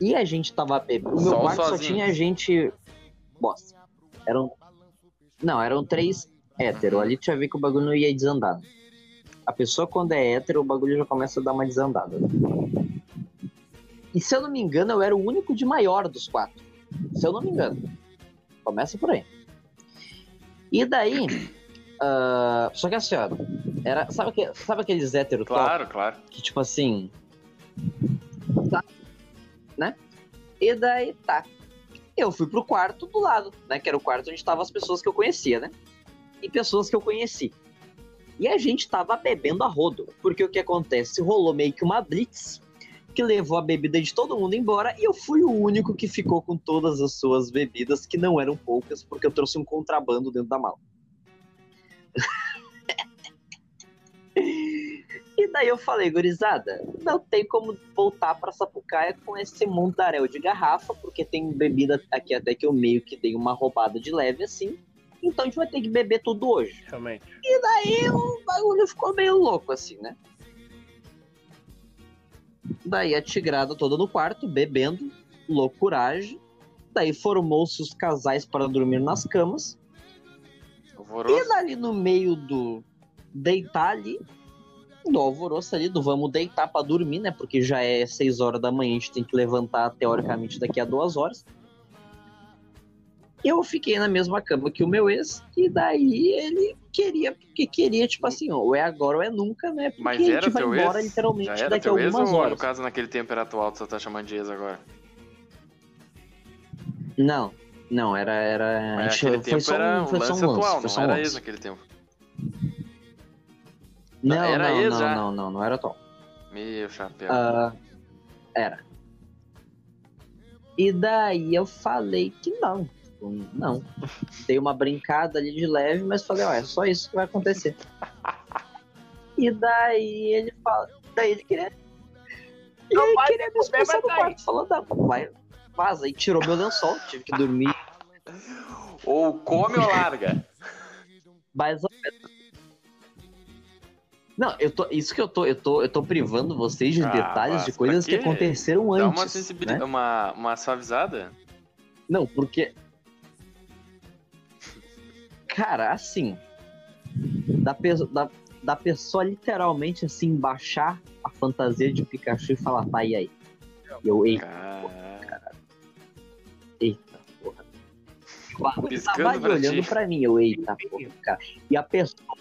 E a gente tava bebendo. O meu Só quarto só sozinho. tinha gente. Bosta. Eram. Não, eram três hétero. Ali tu já vê que o bagulho não ia desandar. A pessoa, quando é hétero, o bagulho já começa a dar uma desandada. E se eu não me engano, eu era o único de maior dos quatro. Se eu não me engano. Começa por aí. E daí. ah, só que assim, ó, Era, sabe, que, sabe aqueles hétero? Claro, claro. Que tipo assim. Tá. Né? E daí tá. Eu fui pro quarto do lado, né? Que era o quarto onde estavam as pessoas que eu conhecia, né? E pessoas que eu conheci. E a gente tava bebendo a rodo. Porque o que acontece? Rolou meio que uma blitz que levou a bebida de todo mundo embora e eu fui o único que ficou com todas as suas bebidas, que não eram poucas, porque eu trouxe um contrabando dentro da mala. e daí eu falei, gurizada, não tem como voltar pra Sapucaia com esse mundaréu de garrafa, porque tem bebida aqui até que eu meio que dei uma roubada de leve assim. Então a gente vai ter que beber tudo hoje. Realmente. E daí o bagulho ficou meio louco, assim, né? Daí a tigrada toda no quarto, bebendo, loucuragem. Daí formou-se os casais para dormir nas camas. Alvoroço. E dali no meio do deitar ali, do alvoroço ali, do vamos deitar para dormir, né? Porque já é 6 horas da manhã, a gente tem que levantar teoricamente daqui a duas horas. Eu fiquei na mesma cama que o meu ex, e daí ele queria, porque queria, tipo assim, ou é agora ou é nunca, né? Porque Mas a era gente vai teu embora ex? literalmente Já era daqui a teu ex algumas ou, horas. no caso, naquele tempo era atual, tu só tá chamando de ex agora? Não, não, era. era a Mas gente- foi tempo só era um, um foi só lance um lance. atual, foi só não um era ex lance. naquele tempo. Não, Era não, ex não, já? não, não, não era atual. Meu chapéu. Ah, era. E daí eu falei que não. Tipo, Não. Dei uma brincada ali de leve, mas falei, ó, é só isso que vai acontecer. E daí ele fala. Daí ele queria. E Não ele vai queria me expulsar mas do quarto. Falou, não, vai, vaza. E tirou meu lençol, tive que dormir Ou come ou larga? menos. Não, eu tô, isso que eu tô, eu tô, eu tô privando vocês de Ah, detalhes mas de coisas que aconteceram Dá antes. uma sensibilidade, né? uma, uma suavizada? Não, porque. Cara, assim. Da, da, da pessoa literalmente assim baixar a fantasia de Pikachu e falar, tá, e aí? E eu, ei, Cara, o bagulho piscando tava ali pra olhando ti. pra mim, eu, eita, porra, cara. E a pessoa.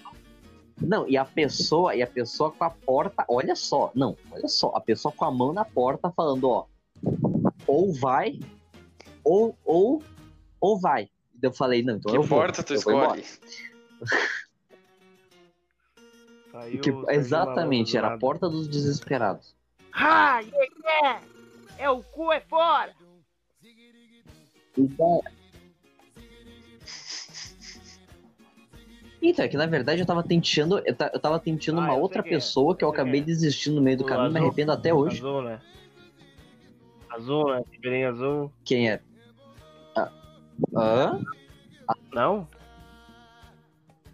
Não, e a pessoa, e a pessoa com a porta, olha só, não, olha só, a pessoa com a mão na porta falando, ó, ou vai, ou, ou, ou vai. Eu falei, não, então que eu vou. porta tu eu escolhe? Saiu Que- exatamente, era a porta dos desesperados. Ah, yeah, yeah. É o cu é fora. Então, Então, é que na verdade eu tava tentando, eu, ta- eu tava tentando Ah, uma outra é, pessoa que eu acabei é. desistindo no meio do O caminho, me azul? arrependo até hoje. Azul, né? Azul, né? Azul. Quem é? Ah, hã? Não?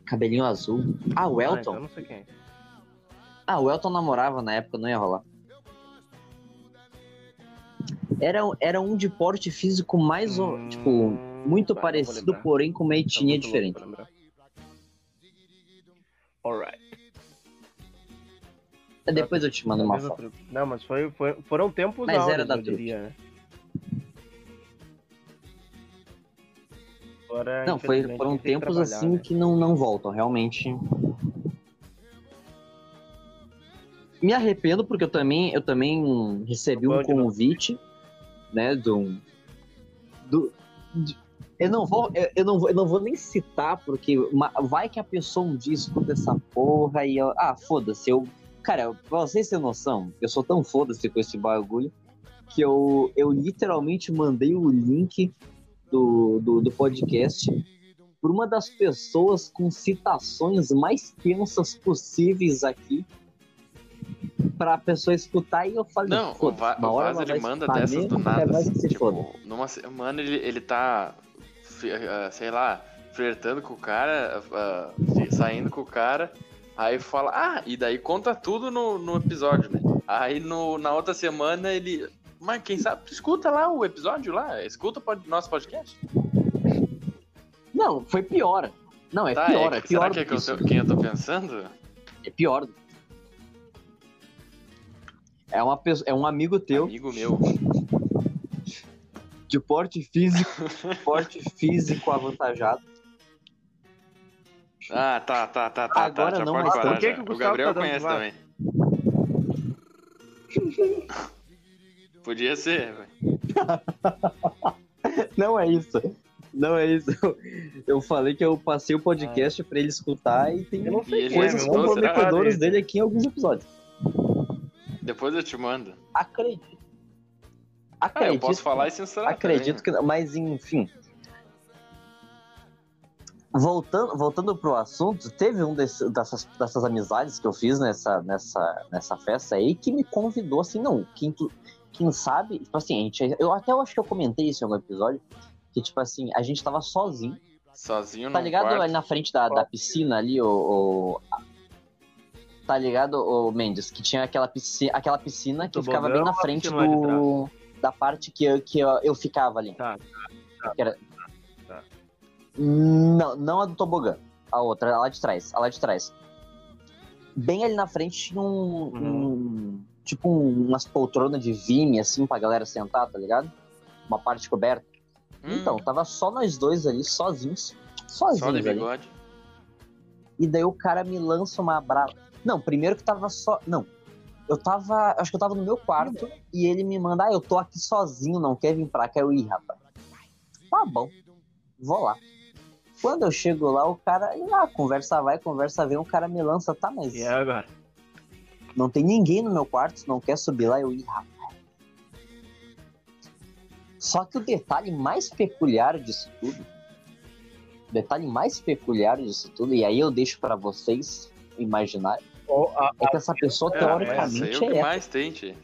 Cabelinho azul. Ah, o Ah, então Elton. não sei quem. Ah, o Elton namorava na época, não ia rolar. Era, era um de porte físico mais, Hum, tipo, muito vou parecido, porém com uma Tá etnia diferente. Alright. Depois eu te mando uma Mesma foto. Não, mas foi, foi- foram tempos Mas áureos, era da eu diria, né? Agora, Não, foi, foram tempos assim né? que não, não voltam, realmente. Me arrependo porque eu também, eu também recebi um convite, né, do, do de- eu não vou, eu, eu não vou, eu não vou nem citar porque vai que a pessoa um dia escuta essa porra e eu, ah, foda-se, eu, cara, pra vocês terem noção, eu sou tão foda-se com esse bagulho que eu, eu literalmente mandei o link do, do, do podcast por uma das pessoas com citações mais tensas possíveis aqui pra pessoa escutar e eu falei, Não, o, "Foda-se, Va uma o hora Vaz ela ele manda dessas mesmo, do nada. assim, tipo, foda. numa semana ele, ele tá, ah, sei lá, flertando com o cara, fi- saindo com o cara, aí fala, ah, e daí conta tudo no, no episódio, né? Aí no, na outra semana ele. Mas quem sabe, escuta lá o episódio lá, escuta o nosso podcast. Não, foi pior. Não, é Tá, pior, é, é, que- pior será que é que eu tô- quem eu tô pensando? É pior. É, uma pessoa, é um amigo teu Amigo meu. de porte físico, porte físico avantajado. Ah, tá, tá, tá, tá. Agora tá, já não, pode mas parar por que já. que o o Gabriel tá conhece também. Podia ser, velho. Não é isso. Não é isso. Eu falei que eu passei o podcast pra ele escutar e tem E é, coisas meu, vamos comprometedoras dele aqui em alguns episódios. Depois eu te mando. Acredito. Ah, eu Acredito. posso falar e censurar Acredito também, né? que. Mas enfim. Voltando, voltando pro assunto, teve um desse- dessas, dessas amizades que eu fiz nessa, nessa, nessa festa aí que me convidou, assim, não, quem, tu- quem sabe, tipo assim, a gente, eu até eu acho que eu comentei isso em algum episódio, que tipo assim, a gente tava sozinho, Sozinho tá ligado quarto. ali na frente da, da piscina ali, o, o- Tá ligado, o Mendes, que tinha aquela piscina, aquela piscina que ficava bem na frente do, da parte que eu, que eu, eu ficava ali. Tá, Que era- tá. Não, não a do tobogã. A outra, a lá de trás. A lá de trás. Bem ali na frente tinha um. Uhum. um- tipo um- umas poltronas de vime, assim, pra galera sentar, tá ligado? Uma parte coberta. Hum, Então, tava só nós dois ali, sozinhos. só de Sozinhos ali. bigode. E daí o cara me lança uma brava. Não, primeiro que tava só. Não. Eu tava. Acho que eu tava no meu quarto e ele me manda, ah, eu tô aqui sozinho, não quer vir pra cá. Eu, ih, rapaz. Tá bom. Vou lá. Quando eu chego lá, o cara. ele, Ah, conversa vai, conversa vem, o cara me lança, tá, mas E é agora? Não tem ninguém no meu quarto, se não quer subir lá, eu rapaz. Só que o detalhe mais peculiar disso tudo. O detalhe mais peculiar disso tudo, e aí eu deixo pra vocês imaginar, a- é que essa pessoa, É, é teoricamente, o que é mais tem, tio.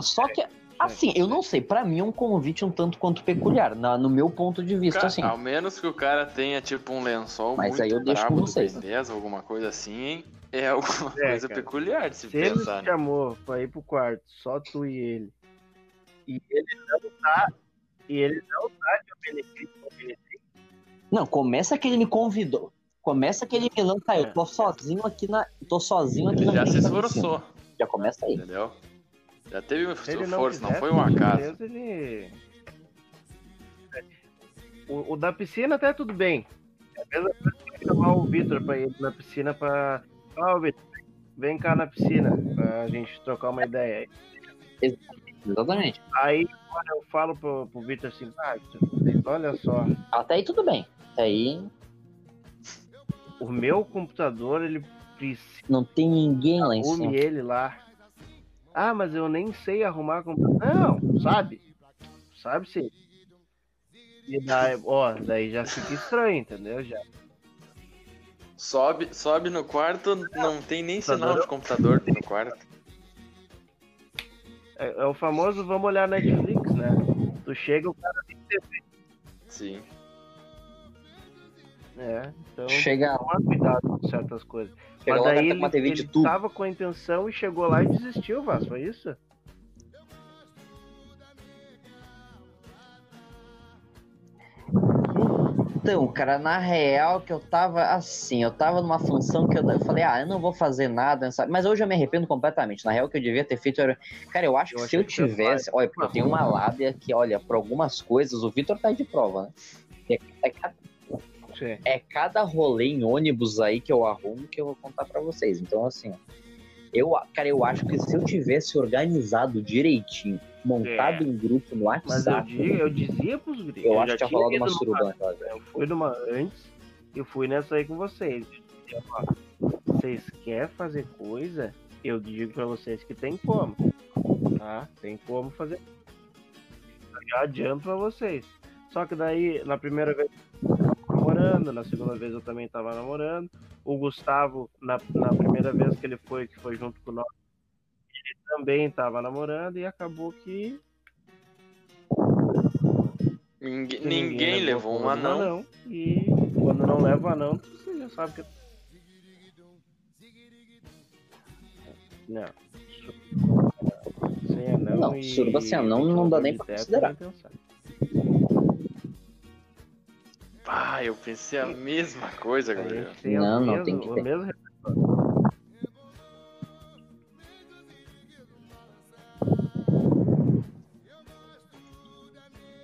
Só que, assim, eu não sei, pra mim é um convite um tanto quanto peculiar, na- no meu ponto de vista, Cara, assim. Ao menos que o cara tenha, tipo, um lençol Mas muito aí eu deixo brabo com do vocês. Ben 10, alguma coisa assim, hein? É alguma É, coisa cara. peculiar de se, Se ele pensar, te né? chamou pra ir pro quarto, só tu e ele, e ele não tá, e ele não tá de benefício ele, Não, começa que ele me convidou. Começa que ele me lança, eu tô sozinho aqui na. tô sozinho aqui Ele na já se esforçou, Já começa aí. entendeu? Já teve um não esforço, não quiser, foi um acaso. Ele... O, o da piscina até tudo bem. É a mesma coisa que eu chamar o Vitor pra ir na piscina pra. Ó, Vitor, vem cá na piscina pra gente trocar uma ideia aí. Exatamente. Aí eu falo pro, pro Vitor assim, ah, olha só, Até aí tudo bem. Até aí o meu computador ele precisa. não tem ninguém lá em cima. ele lá. Ah, mas eu nem sei arrumar computador. Não, sabe? Sabe sim. E daí, ó, daí já fica estranho, entendeu? Já. Sobe, sobe no quarto, não tem nem sinal de computador no quarto. É, é o famoso vamos olhar Netflix, né? Tu chega, o cara tem TV. Sim. É, então Chega, toma cuidado com certas coisas. Chega Mas lá, daí tá com uma ele, TV ele tava com a intenção e chegou lá e desistiu, Vasco, foi isso? Então, cara, na real que eu tava assim, eu tava numa função que eu, eu falei, ah, eu não vou fazer nada, mas hoje eu me arrependo completamente. Na real, o que eu devia ter feito era. Cara, eu acho Eu que se eu que ia tivesse. Olha, porque eu tenho uma lábia que, olha, por algumas coisas, o Vitor tá de prova, né? É, é ca- Sim. é cada rolê em ônibus aí que eu arrumo que eu vou contar pra vocês. Então, assim, eu, cara, eu acho que se eu tivesse organizado direitinho, montado É. um grupo no Mas eu, WhatsApp, eu dizia pros gringos. eu, acho já que tinha rolado uma numa- suruba naquela vez. Eu fui numa antes, eu fui nessa aí com vocês. Eu Vocês querem fazer coisa? Eu digo pra vocês que tem como. Tá? Tem como fazer. Eu já adianto pra vocês. Só que daí, na primeira vez, eu namorando, na segunda vez eu também tava namorando. O Gustavo, na, na primeira vez que ele foi, que foi junto com nós, ele também tava namorando e acabou que Ninguém, ninguém levou um do anão. E quando não leva o anão, você já sabe que. Não. Sem anão. Não, e suruba sem anão não dá nem pra considerar. Ah, eu pensei a mesma coisa, Gabriel. Não, não, mesmo- tem que ter. mesmo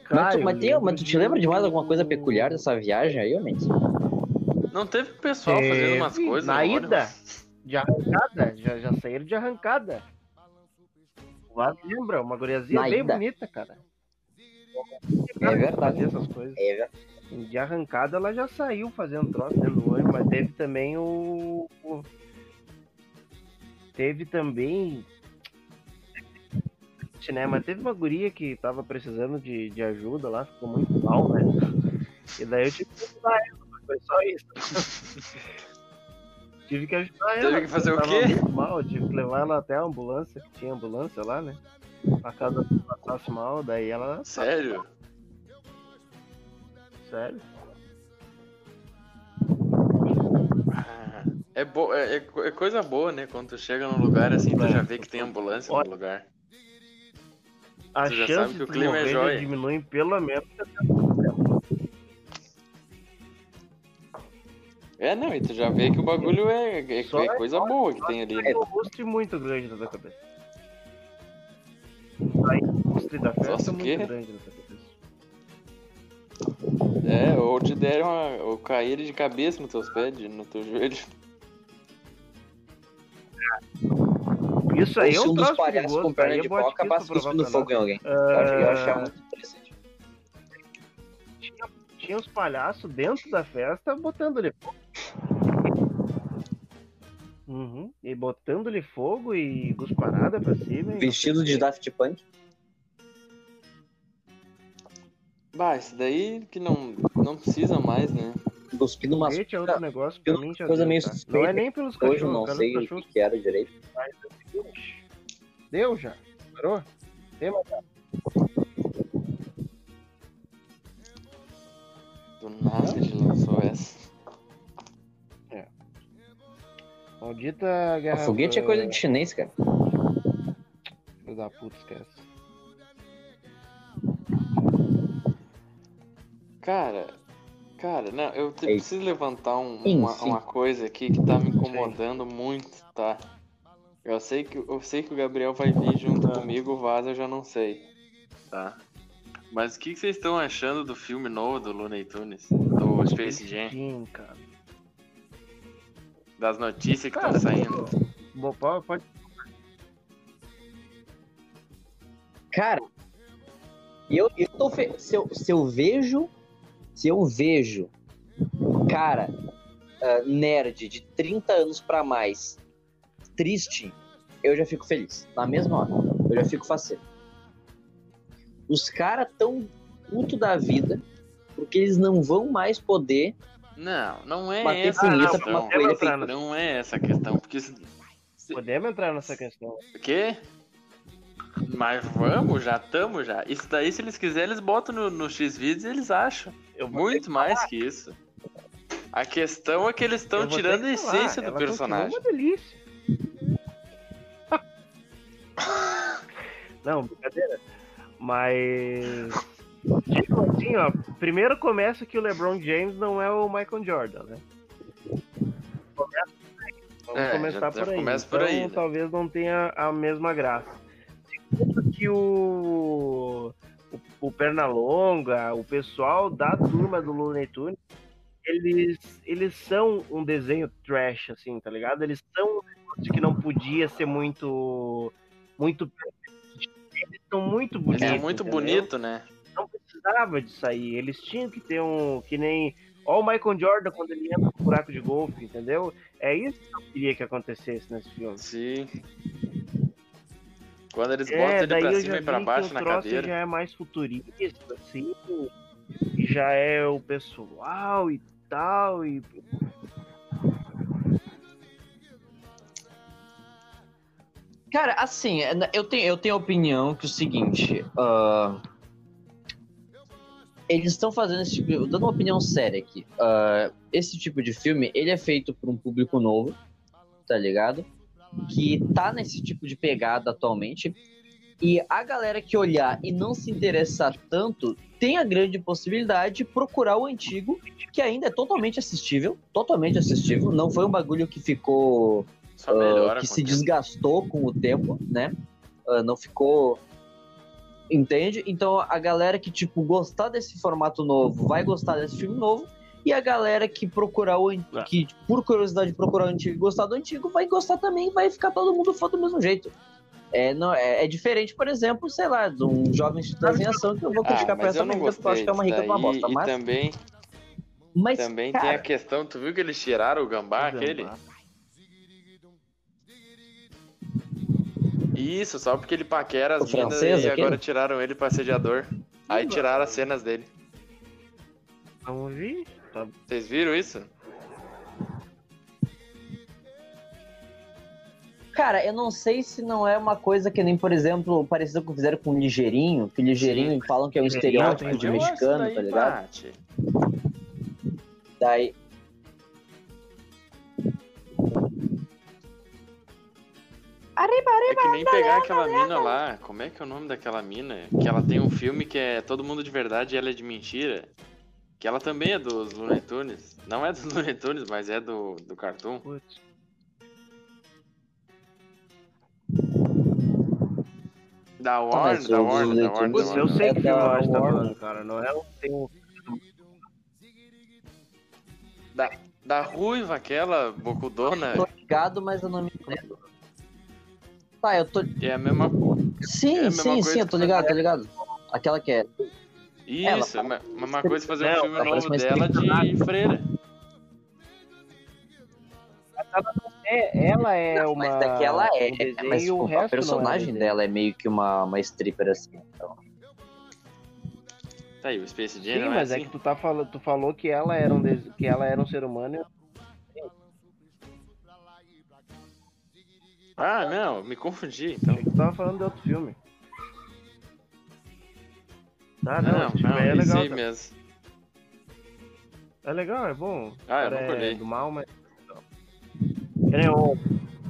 Mas Mas tu, mas, tem- mas tu te lembra de mais alguma coisa peculiar dessa viagem aí, ô Mendes? Não teve pessoal Teve, fazendo umas coisas. na ida. De arrancada, já, já saíram de arrancada. Lá lembra, uma guriazinha Na bem ida? bonita, cara. É verdade. Essas coisas. É verdade. De arrancada ela já saiu fazendo troço dentro do ônibus, mas teve também o. o- Teve também. Né, mas teve uma guria que tava precisando de, de ajuda lá, ficou muito mal, né? E daí eu tive que ajudar ela, mas foi só isso. tive que ajudar ela. Teve que fazer o quê? muito mal, tive que levar ela até a ambulância, que tinha ambulância lá, né? Pra casa passasse mal, daí ela. Sério? Sério? É, bo... é, é é coisa boa, né? Quando tu chega num lugar assim, tu já vê que tem ambulância no lugar. A Tu já sabe que o clima é já diminui pelo menos É, não, e tu já vê que o bagulho é, é- é coisa boa que tem ali. né? um lustre muito grande na tua cabeça. Lustre da festa é o quê? muito grande na tua cabeça. É, ou te deram uma, ou caíram de cabeça nos teus pés, de- no teu joelho. Isso Ou aí é um um dos palhaços com perna de é bote pau acabasse cuspindo fogo em alguém. nós. Eu acho, eu Ah, achava muito interessante. tinha, tinha os palhaços dentro da festa botando-lhe fogo. Uhum, E botando-lhe fogo e gusparada pra cima. Vestido de. Daft Punk. Bah, isso daí que não, não precisa mais, né? Cuspindo umas Foguete é outro negócio pra pelo- mim já coisa deu, meio tá? suspeita. Não é nem pelos Hoje eu cachorros, não cara, sei o cachorros que era direito. Deu já? Parou? Tem mais Do nada ele lançou essa. Maldita guerra. O foguete é coisa de chinês, cara. Filho da puta, esquece. Cara, cara, não, eu te- Ei. preciso levantar um- Sim, uma, sim. uma coisa aqui que tá me incomodando muito, tá? Eu sei que eu sei que o Gabriel vai vir junto Ah. comigo, o Vaza eu já não sei, tá? Mas o que, que vocês estão achando do filme novo do Looney Tunes? Do Space Jam? Sim, cara. Das notícias que estão saindo? Bom, pode, pode- Cara, eu, eu tô fe... se, eu, se eu vejo. Se eu vejo cara ah, nerd de 30 anos pra mais triste, eu já fico feliz. Na mesma hora. Eu já fico faceiro. Os caras tão puto da vida porque eles não vão mais poder Não, não é bater essa a punheta pra questão. uma Não é essa a questão, porque se- podemos entrar nessa questão. O quê? Mas vamos, já tamo já. Isso daí, se eles quiserem, eles botam no, no X-Videos e eles acham. Eu Muito mais que isso. A questão é que eles estão tirando a essência do ela personagem. Uma delícia. Não, brincadeira. Mas. Tipo assim, ó. Primeiro começa que o LeBron James não é o Michael Jordan, né? Começa por aí. Vamos É, começar já- por já aí. começa por então, aí, né? talvez não tenha a mesma graça. Que o, o, o Pernalonga, o pessoal da turma do Looney Tunes, eles, eles são um desenho trash, assim, tá ligado? Eles são um que não podia ser muito. Muito. Eles são muito bonitos. Eles são muito entendeu? bonito, né? Não precisava de sair. Eles tinham que ter um. Que nem. Ó, o Michael Jordan quando ele entra no buraco de golfe, entendeu? É isso que eu queria que acontecesse nesse filme. Sim. Quando eles É, botam ele daí pra cima já e pra baixo que na cadeira. já é mais futurista, assim, e já é o pessoal e tal, e... Cara, assim, eu tenho, eu tenho a opinião que é o seguinte. ah, eles estão fazendo esse tipo de. Dando uma opinião séria aqui. ah, esse tipo de filme, ele é feito por um público novo, tá ligado? Que tá nesse tipo de pegada atualmente. E a galera que olhar e não se interessar tanto, tem a grande possibilidade de procurar o antigo, que ainda é totalmente assistível. Totalmente assistível. Não foi um bagulho que ficou melhora que se tempo. desgastou com o tempo, né? Ah, não ficou. Entende? Então a galera que, tipo, gostar desse formato novo vai gostar desse filme novo. E a galera que procurar o an- É. que, por curiosidade, procurar o antigo e gostar do antigo, vai gostar também, vai ficar todo mundo fã do mesmo jeito. É, não, é, é diferente, por exemplo, sei lá, de um jovem estudante em ação que eu vou criticar Ah, pra essa porque eu acho que é uma rica de uma bosta. E Mas, também, mas também tem a cara, questão, tu viu que eles tiraram o gambá, aquele? Isso, só porque ele paquera as O minas francês, e aquele? agora tiraram ele pra assediador. Aí tiraram as cenas dele. Vamos ver. Tá. Vocês viram isso? Cara, eu não sei se não é uma coisa que nem, por exemplo, parecida com o que fizeram com o Ligeirinho, que Ligeirinho falam que é um estereótipo de mexicano, daí tá ligado? bate. Daí. É que nem pegar aquela mina lá. Como é que é o nome daquela mina? Que ela tem um filme que é Todo Mundo de Verdade e ela é de mentira. Que ela também é dos Looney Tunes. Não é dos Looney Tunes, mas é do, do Cartoon. Putz. Da mas Warner, da o Warner, da Warner. Putz, da eu sei É que filme da eu acho que tá Warner. falando, cara. Não é um. Tem um. Da Ruiva, aquela bocudona. Tô ligado, mas eu não me lembro. Tá, eu tô. É a mesma. Sim, É a mesma sim, coisa sim, eu tô ligado, tô ligado. Aquela que é. Isso, é a mesma coisa fazer um Não, filme ela novo uma dela de freira. É, ela é uma. Mas daquela é. um desenho mas o resto a personagem não é dela é meio que uma, uma stripper assim. Então. Tá aí, o Space Jam Sim, não é mas é assim? que tu, tá falando, tu falou que ela era um, des- que ela era um ser humano. Ah, não, me confundi, então. Tu tava falando de outro filme. Tá, não, Não, filme não, aí é legal. tá? mesmo. É legal, é bom. Ah, eu nunca é olhei. do mal, mas. On-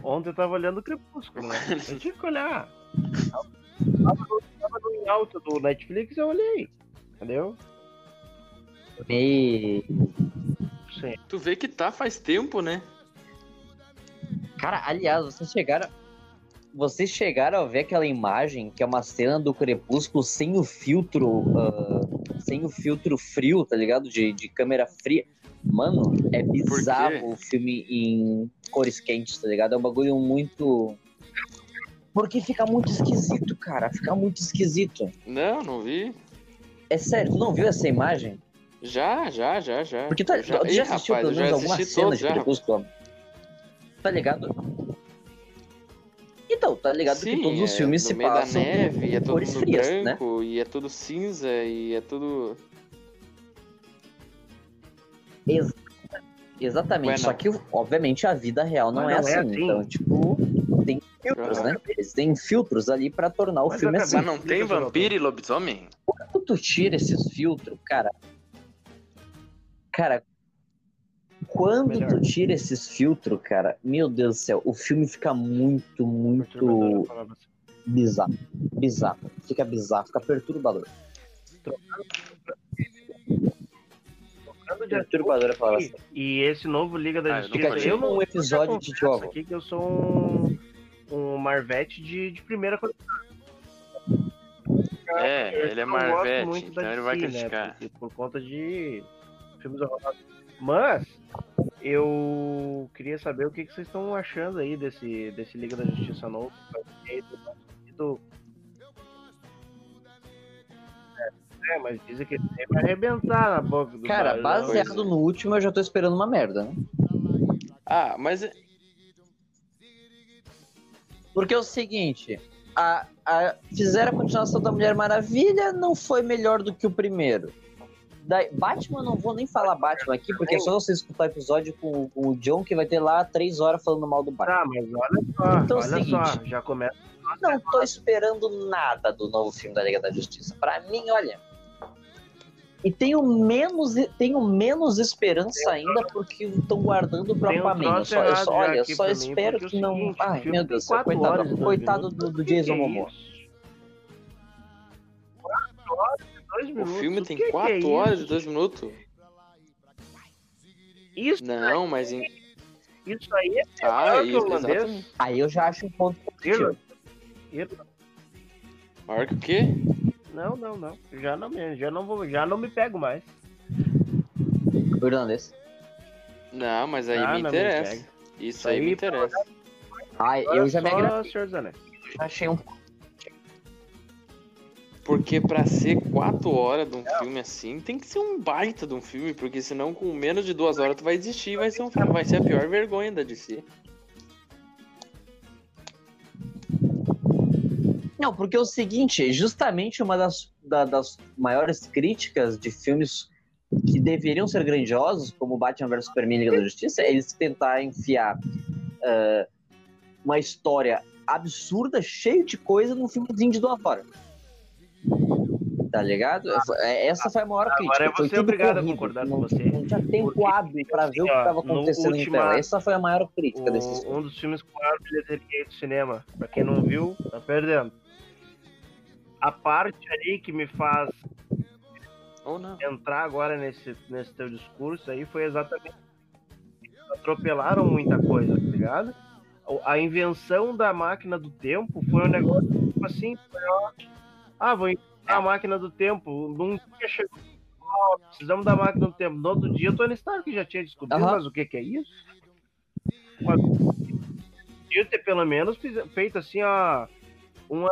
Ontem eu tava olhando o Crepúsculo, né? Eu tive que olhar. Tava no, tava no em alto do Netflix eu olhei. Entendeu? E... Sim. Tu vê que tá faz tempo, né? Cara, aliás, vocês chegaram. Vocês chegaram a ver aquela imagem que é uma cena do Crepúsculo sem o filtro. ah, sem o filtro frio, tá ligado? De, de câmera fria. Mano, é bizarro o filme em cores quentes, tá ligado? É um bagulho muito. Porque fica muito esquisito, cara. Fica muito esquisito. Não, não vi. É sério, tu não viu essa imagem? Já, já, já, já. Porque tá, já, tu Ih, já assistiu rapaz, pelo eu já menos alguma cena todos de já. Crepúsculo? Tá ligado? Então, tá ligado Sim, que todos os é filmes no se meio passam da neve, e é todo mundo frias, né? branco, e é tudo cinza, e é tudo... Ex- Exatamente. Ué, Só que, obviamente, a vida real não, é, não é assim. assim. Então, tipo, tem filtros, Aham. né? Eles têm filtros ali pra tornar o Mas filme assim. Mas não tem vampiro e lobisomem? Quando tu tira esses filtros, cara. Cara. Quando Melhor. tu tira esses filtros, cara, meu Deus do céu, o filme fica muito, muito palavra. bizarro. Bizarro. Fica bizarro, fica perturbador. Trocando de Perturbador é a palavra. assunto, E esse novo Liga da Ah, eu Justiça. Fica tipo um episódio de jogo. aqui que eu sou um, um Marvete de, de primeira coisa. É, ele é Eu não gosto Marvete, então ele vai né, criticar. porque por conta de filmes horrorosos. Mas eu queria saber o que, que vocês estão achando aí desse, desse Liga da Justiça novo. Do... É, mas dizem que ele vai arrebentar na boca do Cara, balão. baseado Pois é. no último, eu já tô esperando uma merda, né? Ah, mas é- Porque é o seguinte, a, a, fizeram a continuação da Mulher Maravilha, não foi melhor do que o primeiro. Daí, Batman, não vou nem falar Batman aqui, porque é só você escutar o episódio com, com o John, que vai ter lá três horas falando mal do Batman. Tá, mas olha só, Então é olha só, seguinte. já começa. Não tô esperando nada do novo filme da Liga da Justiça. Pra mim, olha. E tenho menos, tenho menos esperança ainda porque estão guardando um Aquaman. Troço só, eu errado só- olha, só pra espero que é o não. Ai, meu Deus coitado, coitado do, do que Jason que é Momoa. Dois o minutos. filme o tem que que é 4 horas e isso? 2 minutos. Isso, Não, mas... Em... isso aí é Ah, maior que o isso, holandês. exatamente. Aí eu já acho um ponto positivo. Ir- Ir- Maior que o quê? Não, não, não. Já não me, já não vou, já não me pego mais. O irlandês. Não, mas aí Ah, me não me interessa. pega. Isso aí Aí, me interessa. Ah, eu já me agradei. Senhor dos Anéis. Achei um. Porque pra ser quatro horas de um filme assim, tem que ser um baita de um filme, porque senão com menos de duas horas tu vai desistir e vai ser, um, vai ser a pior vergonha da DC. Não, porque é o seguinte, justamente uma das, da- das maiores críticas de filmes que deveriam ser grandiosos, como Batman vs Superman e Liga da Justiça, é eles tentarem enfiar ah, uma história absurda, cheio de coisa, num filmezinho de duas horas. Tá ligado? É- Essa foi a maior crítica. Agora eu vou Foi ser tudo obrigado a corrido, concordar não, com você. Não tinha tempo Porque, hábil pra ver o que estava no acontecendo em tela. Essa foi a maior crítica desses O- um dos filmes com maior bilheteria do cinema. Pra quem não viu, tá perdendo. A parte ali que me faz Ou não. entrar agora nesse, nesse teu discurso aí foi exatamente atropelaram muita coisa, tá ligado? A invenção da máquina do tempo foi um negócio tipo assim, foi, ó, ah, vou a máquina do tempo. Num dia chegou, ó, precisamos da máquina do tempo. No outro dia, o Tony Stark já tinha descobrido, Aham. mas o que que é isso? Mas, podia ter pelo menos feito assim, ó, uma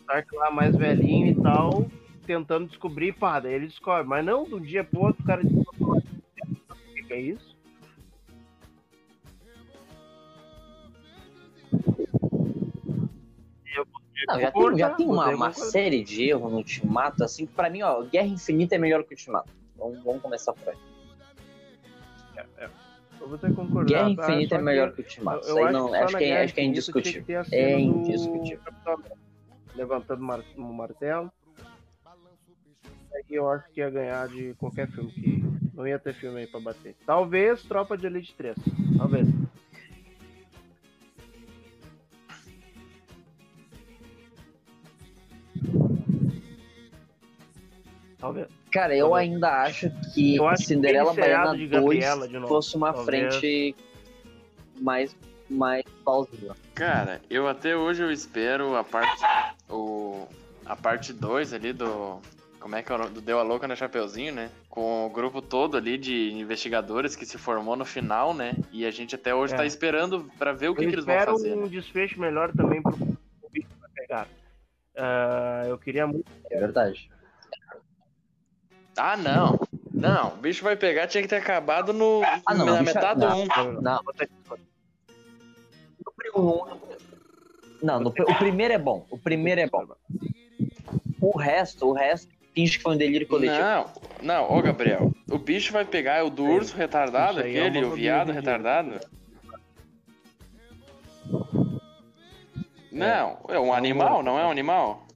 Stark lá mais velhinho e tal, tentando descobrir, pá, daí ele descobre. Mas não, de um dia pro outro, o cara descobre. O que, que é isso? Não, já tem, já tem uma, uma série de erros no Ultimato, assim, que pra mim, ó, Guerra Infinita é melhor que o Ultimato. Vamos, vamos começar por aí. Eu vou ter que concordar. Guerra tá? Infinita é melhor que o Ultimato. eu Isso aí acho não, que acho que, é, acho que é indiscutível. É indiscutível. Levantando mar- o martelo. Aí eu acho que ia ganhar de qualquer filme que. Não ia ter filme aí pra bater. Talvez Tropa de Elite 3. Talvez. Talvez. Cara, eu Talvez. ainda acho que Eu acho que Cinderela aquele seriado Baiana de 2 Gabriela, de novo, fosse uma talvez. frente mais, mais plausível. Cara, eu até hoje eu espero a parte. O, a parte 2 ali do. Como é que é o nome? Do Deu a Louca no Chapeuzinho, né? Com o grupo todo ali de investigadores que se formou no final, né? E a gente até hoje É. tá esperando pra ver o que, que eles vão fazer. um né? desfecho melhor também pro o bicho pra pegar. Ah, eu queria muito. É verdade. Ah, não. Não, o bicho vai pegar, tinha que ter acabado no, Ah, não, na bicho- metade não. do 1. Não, Vou ter que discordar. não no- o primeiro é bom. O primeiro é bom. O resto, o resto, finge que foi um delírio coletivo. Não, não, ô Gabriel, o bicho vai pegar é o do urso retardado, é aquele, o viado retardado. Não, é um animal, não é um animal?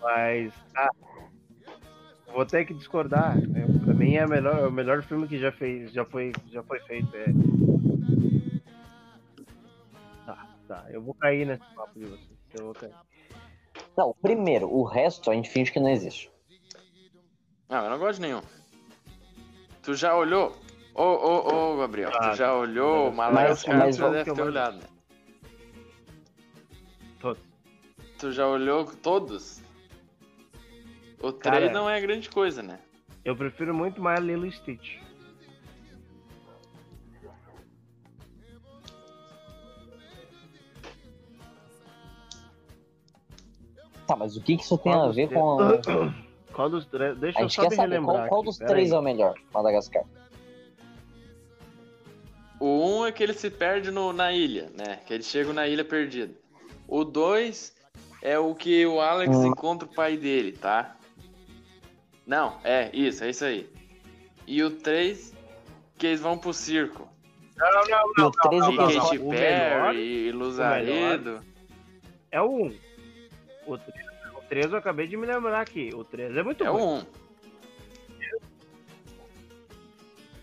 Mas. Ah, vou ter que discordar. né? Pra mim é, melhor, é o melhor filme que já, fez, já, foi, já foi feito. É... Tá, tá. Eu vou cair nesse papo de vocês. Eu vou cair. Não, o primeiro, o resto a gente finge que não existe. Não, eu não gosto de nenhum. Tu já olhou? Ô, ô, ô, Gabriel, Ah, tu já olhou o mas- mas tu já vamos deve ter olhado, né? Tu já olhou todos? O 3 Cara, não é grande coisa, né? Eu prefiro muito mais Lilo Stitch. Tá, mas o que, que isso tem Qual a ver com. Qual dos três? Deixa A eu gente só quer me saber qual, qual aqui, dos três aí. é o melhor, Madagascar. O 1 um é que ele se perde no- na ilha, né? Que eles chegam na ilha perdida. O 2 é o que o Alex Hum. encontra o pai dele, tá? Não, é, isso, é isso aí. E o 3, que eles vão pro circo. Não, não, E não. o 13 não, não, episódio- Katy melhor Perry, e Luzaredo. é o 1. O 3, o 3 eu acabei de me lembrar aqui. O 3 é muito É bom. o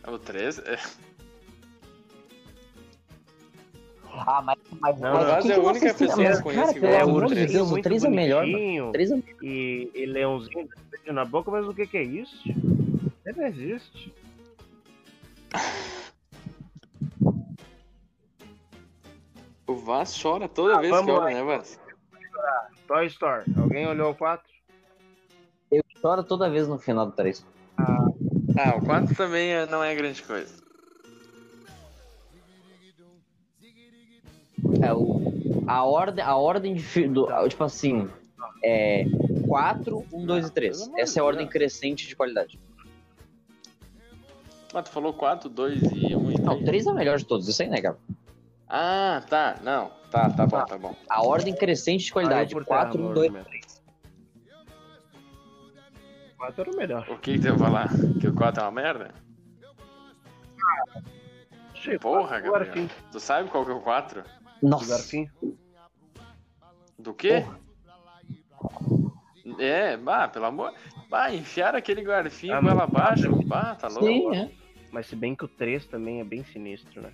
1. O 3 é... Ah, mas. mas, Não, mas não, o que é a única pessoa que cara, gosta É, o amor de 3 Deus, é o muito 3 é melhor, mano. 3 é E, e leãozinho na boca, mas o que que é isso? Ele não existe. O Vaz chora toda Ah, vez que olha, né, Vaz? Toy Story. Alguém olhou o 4? Eu choro toda vez no final do 3. Ah, o 4 também é- não é grande coisa. É, o, a, ordem, a ordem de. Do, tipo assim. É 4, 1, 2 e 3. pelo amor Essa é a ordem crescente de qualidade. Mas tu falou 4, 2 e 1 e Não, 3. o 3 é o melhor de todos, isso é inegável. Ah, tá. Não. Tá, tá bom, tá bom. A ordem crescente de qualidade. Caiu por terra, 4, 1, meu 2 argumento. 4 era o melhor. O que que tu ia falar? Que o 4 é uma merda? Achei, Porra, Gabriel. Tu sabe qual que é o 4? Nossa. Garfim. Do quê? É, bah, pelo amor. Bah, enfiaram aquele garfinho Ah, ela abaixo. Bah, tá louco. Sim, é. Mas se bem que o 3 também é bem sinistro, né?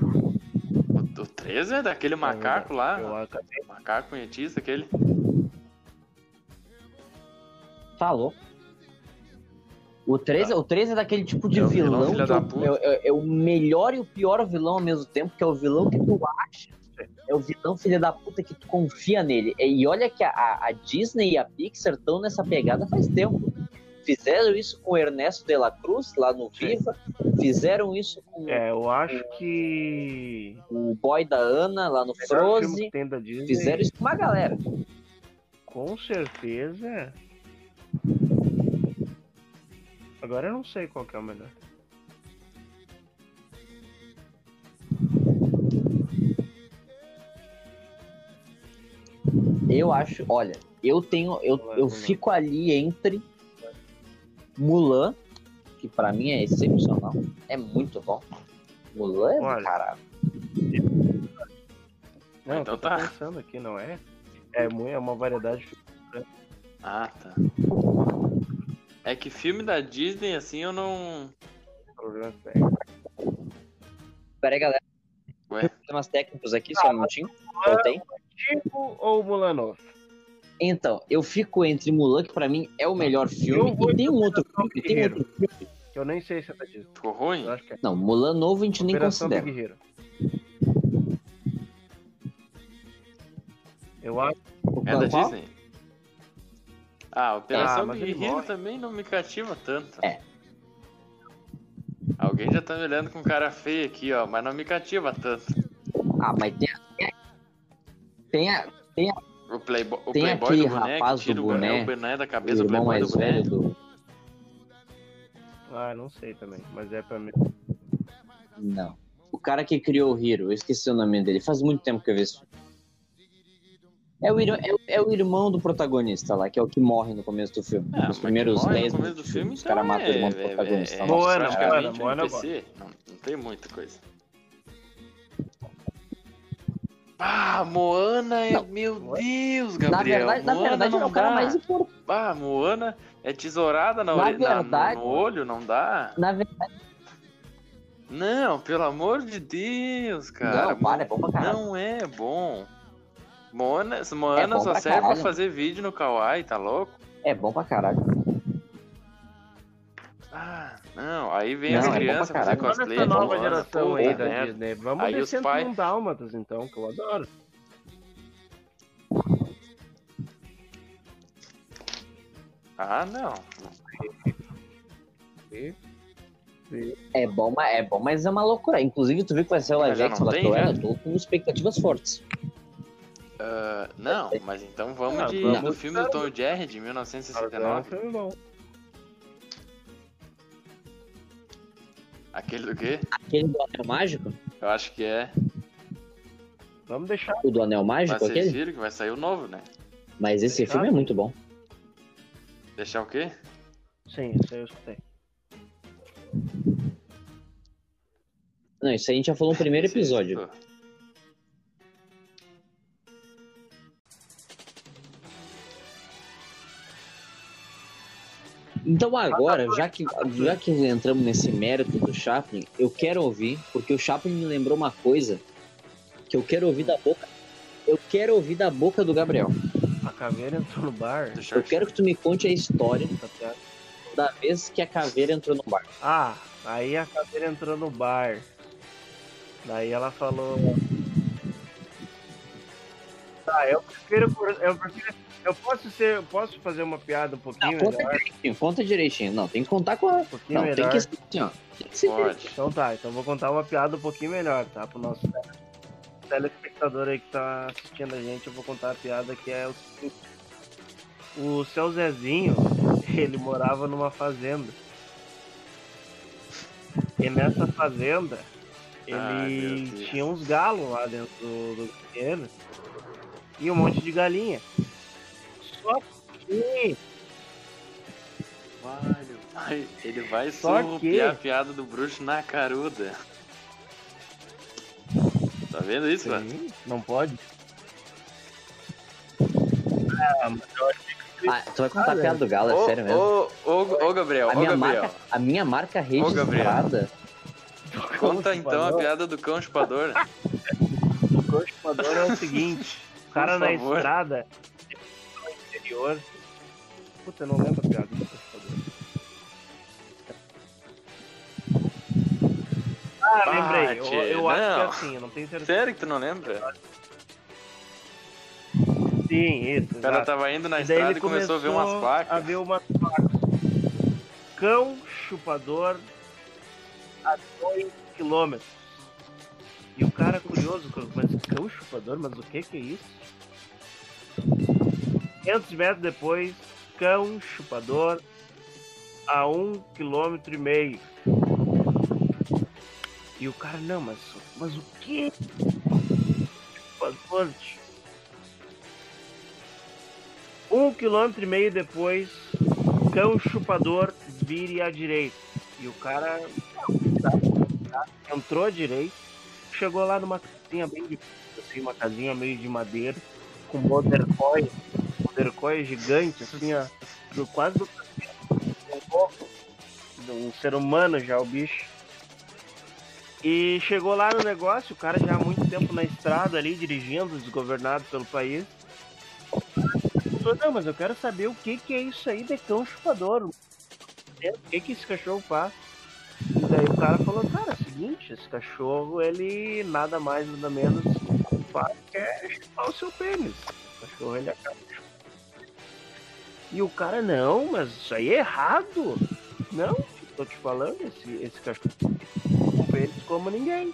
O, o 3 é daquele macaco lá. Eu acabei. Macaco punhetista, aquele. Falou. O 3, o 3 é daquele tipo de É vilão, vilão, que é, é- é- é o melhor e o pior vilão ao mesmo tempo, que é o vilão que tu acha. É o vilão filha da puta que tu confia nele. E olha que a, a Disney e a Pixar estão nessa pegada faz tempo. Fizeram isso com o Ernesto de la Cruz, lá no. Viva. Fizeram isso com É, eu acho que. o boy da Ana, lá no Frozen. Fizeram isso com uma galera. Com certeza. Agora eu não sei qual que é o melhor. Eu acho, olha, eu tenho, eu, eu fico ali entre Mulan, que pra mim é excepcional, é muito bom. Mulan é do Olha. caralho. Não, Então tá. pensando aqui, não é? É, é uma variedade. de- Ah, tá. É que filme da Disney, assim, eu não. problemas técnicos. Pera aí, galera. Ué? Problemas técnicos aqui, só um minutinho. Voltei. Tipo ou Mulan novo? Então, eu fico entre Mulan, que pra mim é o melhor filme, e tem um outro filme, tem Guerreiro. outro filme. Que eu nem sei se é da Disney. Ficou ruim? Eu acho que é. Não, Mulan novo a gente nem Operação considera. Big Hero. Eu acho. O É da qual? Disney? Ah, Operação Ah, Hero morre. também não me cativa tanto. É. Alguém já tá me olhando com cara feia aqui, ó, mas não me cativa tanto. Ah, mas tem a, tem a, tem a O Playboy, o Tem playboy aquele do boné rapaz do o boné, boné, o boné da o cabeça do irmão Playboy mais do boné. velho do... Ah, não sei também. Mas é pra mim. Não. O cara que criou o Hiro, eu esqueci o nome dele. Faz muito tempo que eu vi isso. É o, ir- é, o- é o irmão do protagonista lá, que é o que morre no começo do filme. Ah, Nos primeiros morre no 10 começo minutos do filme, Os então caras matam o irmão do é, é, protagonista. é, Nossa, Moana, Moana, Moana. Não, não tem muita coisa. Ah, Moana é. Não. Meu Deus, Na Gabriel. verdade, na Moana verdade ele é não o cara dá. mais importante. Ah, Moana é tesourada na, Na na- no- verdade- no olho, não dá? Na verdade, Não, pelo amor de Deus, cara. não, para, é bom pra caralho. Não é bom. Moana, Moana É só pra serve pra caralho. fazer vídeo no Kawaii, tá louco? É bom pra caralho. Ah, não. Aí vem Não, as é pra crianças fazer cosplay. essa de nova Moana, geração aí da. Disney. Vamos Aí os se pai- um Dálmatas, então, que eu adoro. Ah, não. É bom, mas é bom, mas é uma loucura. Inclusive, tu viu que vai ser o live action da Cruella? Tô com expectativas fortes. Ah, não, mas então vamos Ah, de, vamos- do filme do Tom Jerry de É um 1969. filme bom. Aquele do quê? Aquele do Anel Mágico? Eu acho que é. Vamos deixar. O do Anel Mas Mágico, vocês aquele? viram que vai sair o novo, né? Mas esse Fechado. filme é muito bom. Deixar o quê? Sim, isso aí eu escutei. Não, isso aí a gente já falou no primeiro Esse- episódio. Então agora, já que, já que entramos nesse mérito do Chaplin, eu quero ouvir, porque o Chaplin me lembrou uma coisa que eu quero ouvir da boca. Eu quero ouvir da boca do Gabriel. A caveira entrou no bar. Eu quero que tu me conte a história da vez que a caveira entrou no bar. Ah, aí a caveira entrou no bar. Daí ela falou. Tá, eu prefiro. Eu, prefiro, eu posso ser. Eu posso fazer uma piada um pouquinho Não, conta melhor? direitinho, conta direitinho. Não, tem que contar com a. Um pouquinho Não, tem melhor. que ser assim, ó. Tem que ser Pode. Então tá, então vou contar uma piada um pouquinho melhor, tá? Pro nosso tele- telespectador aí que tá assistindo a gente, eu vou contar a piada que é o seguinte. O seu Zezinho, ele morava numa fazenda. E nessa fazenda, ele Deus. tinha uns galos lá dentro do, do terreno e um monte de galinha. Só que Ai, ele vai Só surrupiar a que- piada do bruxo na caruda. Tá vendo isso, mano? Sim, não pode. Ah, mas eu acho Ah, tu vai contar Ah, a piada do Galo, é Ô, sério mesmo? ô, ô, ô, Gabriel, a, ô, minha Gabriel. marca, a minha marca Ô, registrada. Conta então a piada do cão chupador. O cão chupador é o seguinte: o cara na estrada, no interior. Puta, eu não lembro a piada do cão chupador. Ah, lembrei. Eu, Bate, eu acho que é assim, eu não tenho certeza. Sério que tu não lembra? Sim, isso. O cara exato. tava indo na E daí estrada ele e começou a ver umas A placas. ver umas placas. Cão chupador a 2 quilômetros. E o cara curioso, mas cão chupador, mas o que que é isso? 500 metros depois, cão chupador a 1 quilômetro e meio. E o cara, não, mas, mas o que? Chupador. Um quilômetro e meio depois, cão chupador vire à direita. E o cara entrou à direita, chegou lá numa casinha bem de assim, uma casinha meio de madeira, com modercoy, modercoy gigante, assim, ó, do, quase do um ser humano já, o bicho. E chegou lá no negócio, o cara já há muito tempo na estrada ali, dirigindo, desgovernado pelo país. Falou, não, mas eu quero saber o que, que é isso aí de cão chupador. O que, que esse cachorro faz? E daí o cara falou, cara, é o seguinte, esse cachorro, ele nada mais, nada menos faz que é chupar o seu pênis. O cachorro, ele acaba. E o cara, não, mas isso aí é errado. Não, tô te falando, esse, esse cachorro pênis como ninguém.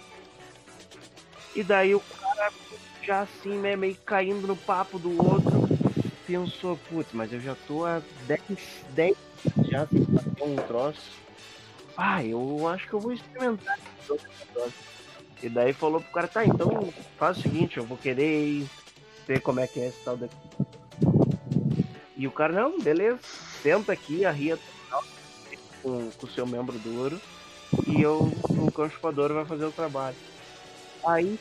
E daí o cara já assim, né, meio caindo no papo do outro, pensou, putz, mas eu já tô há 10, 10 já sem um troço. Ah, eu acho que eu vou experimentar. E daí falou pro cara, tá, então faz o seguinte, eu vou querer ver como é que é esse tal daqui. E o cara, não, beleza, senta aqui, arria com com o seu membro duro e eu, o cão vai fazer o trabalho. Aí.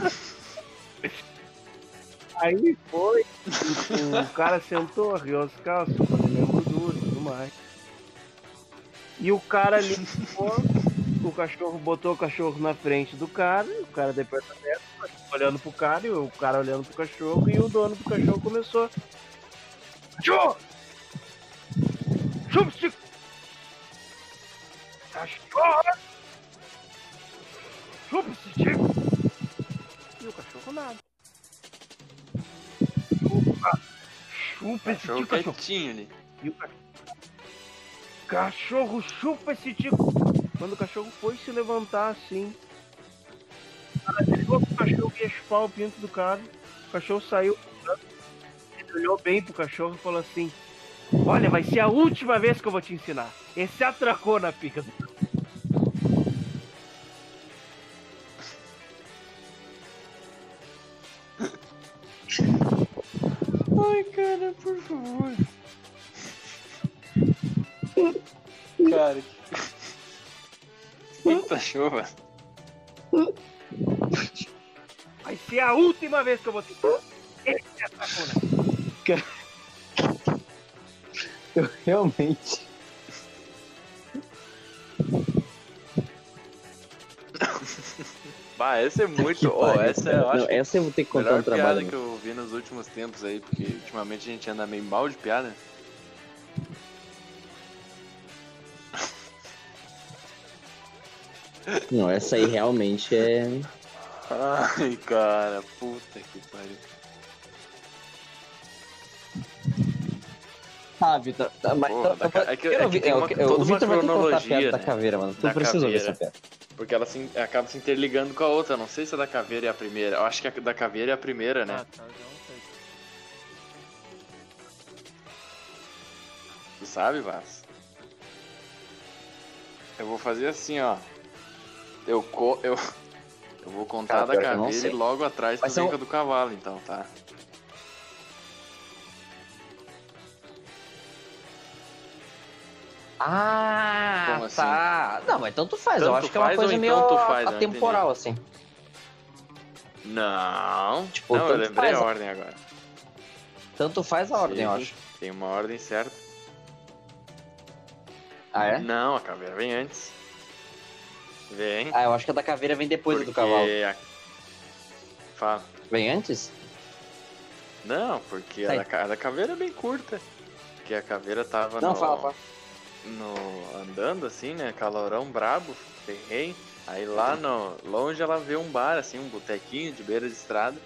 Aí foi, o, cara sentou, arriou as calças, o membro duro e tudo mais. E o cara ali o cachorro botou o cachorro na frente do cara, o cara depois o cachorro olhando pro cara, e o cara olhando pro cachorro, e o dono do cachorro começou. Cachorro! Chupa, Chico! Cachorro! Chupa esse Chico! E o cachorro nada. Chupa! Chupa esse Chico, cachorro! quietinho ali. E o cachorro. Cachorro, chupa esse tico! Quando o cachorro foi se levantar assim. O cara virou pro cachorro ia chupar o pinto do cara. O cachorro saiu. Ele olhou bem pro cachorro e falou assim: Olha, vai ser a última vez que eu vou te ensinar. Esse atracou na pica do. Ai, cara, por favor. Cara, que cachorro. Vai ser a última vez que eu vou te atracou na Eu realmente. Bah, essa é muito. Ó, pariu, essa é, cara. eu acho, Não, essa eu vou ter que a contar melhor um piada trabalho. que eu vi nos últimos tempos aí, porque ultimamente a gente anda meio mal de piada. Não, essa aí realmente é. Ai, cara, puta que pariu. Ah, Vitor. tá, Mas, Porra, tá- da tá- é que- é que ouvir- tem é, uma- o- é, toda o uma Vitor vai ter que contar a cronologia, da né, caveira, mano. Tu da precisa ouvir caveira. essa piada. Porque ela se, acaba se interligando com a outra. Não sei se a da caveira é a primeira. Eu acho que a da caveira é a primeira, né? Ah, tá, já não sei. Tu sabe, Vaz? Eu vou fazer assim, ó. Eu, co eu, eu vou contar Cara, da eu caveira e logo atrás um- com a do cavalo, então, tá? Ah, Como assim? tá. Não, mas tanto faz. eu Tanto acho que é uma coisa ou meio então faz, eu não atemporal, assim. Não. Tipo, não, eu lembrei faz, a ordem agora. Tanto faz a ordem, eu Sim, acho. Tem uma ordem certa. Ah, é? Não, a caveira vem antes. Vem. Ah, eu acho que a da caveira vem depois do porque cavalo. a- Fala. Vem antes? Não, porque a Sai. da, a da caveira é bem curta. Porque a caveira tava Não, no, fala, fala. no andando assim, né? Calorão brabo, ferrei. Aí lá no longe ela vê um bar assim, um botequinho de beira de estrada.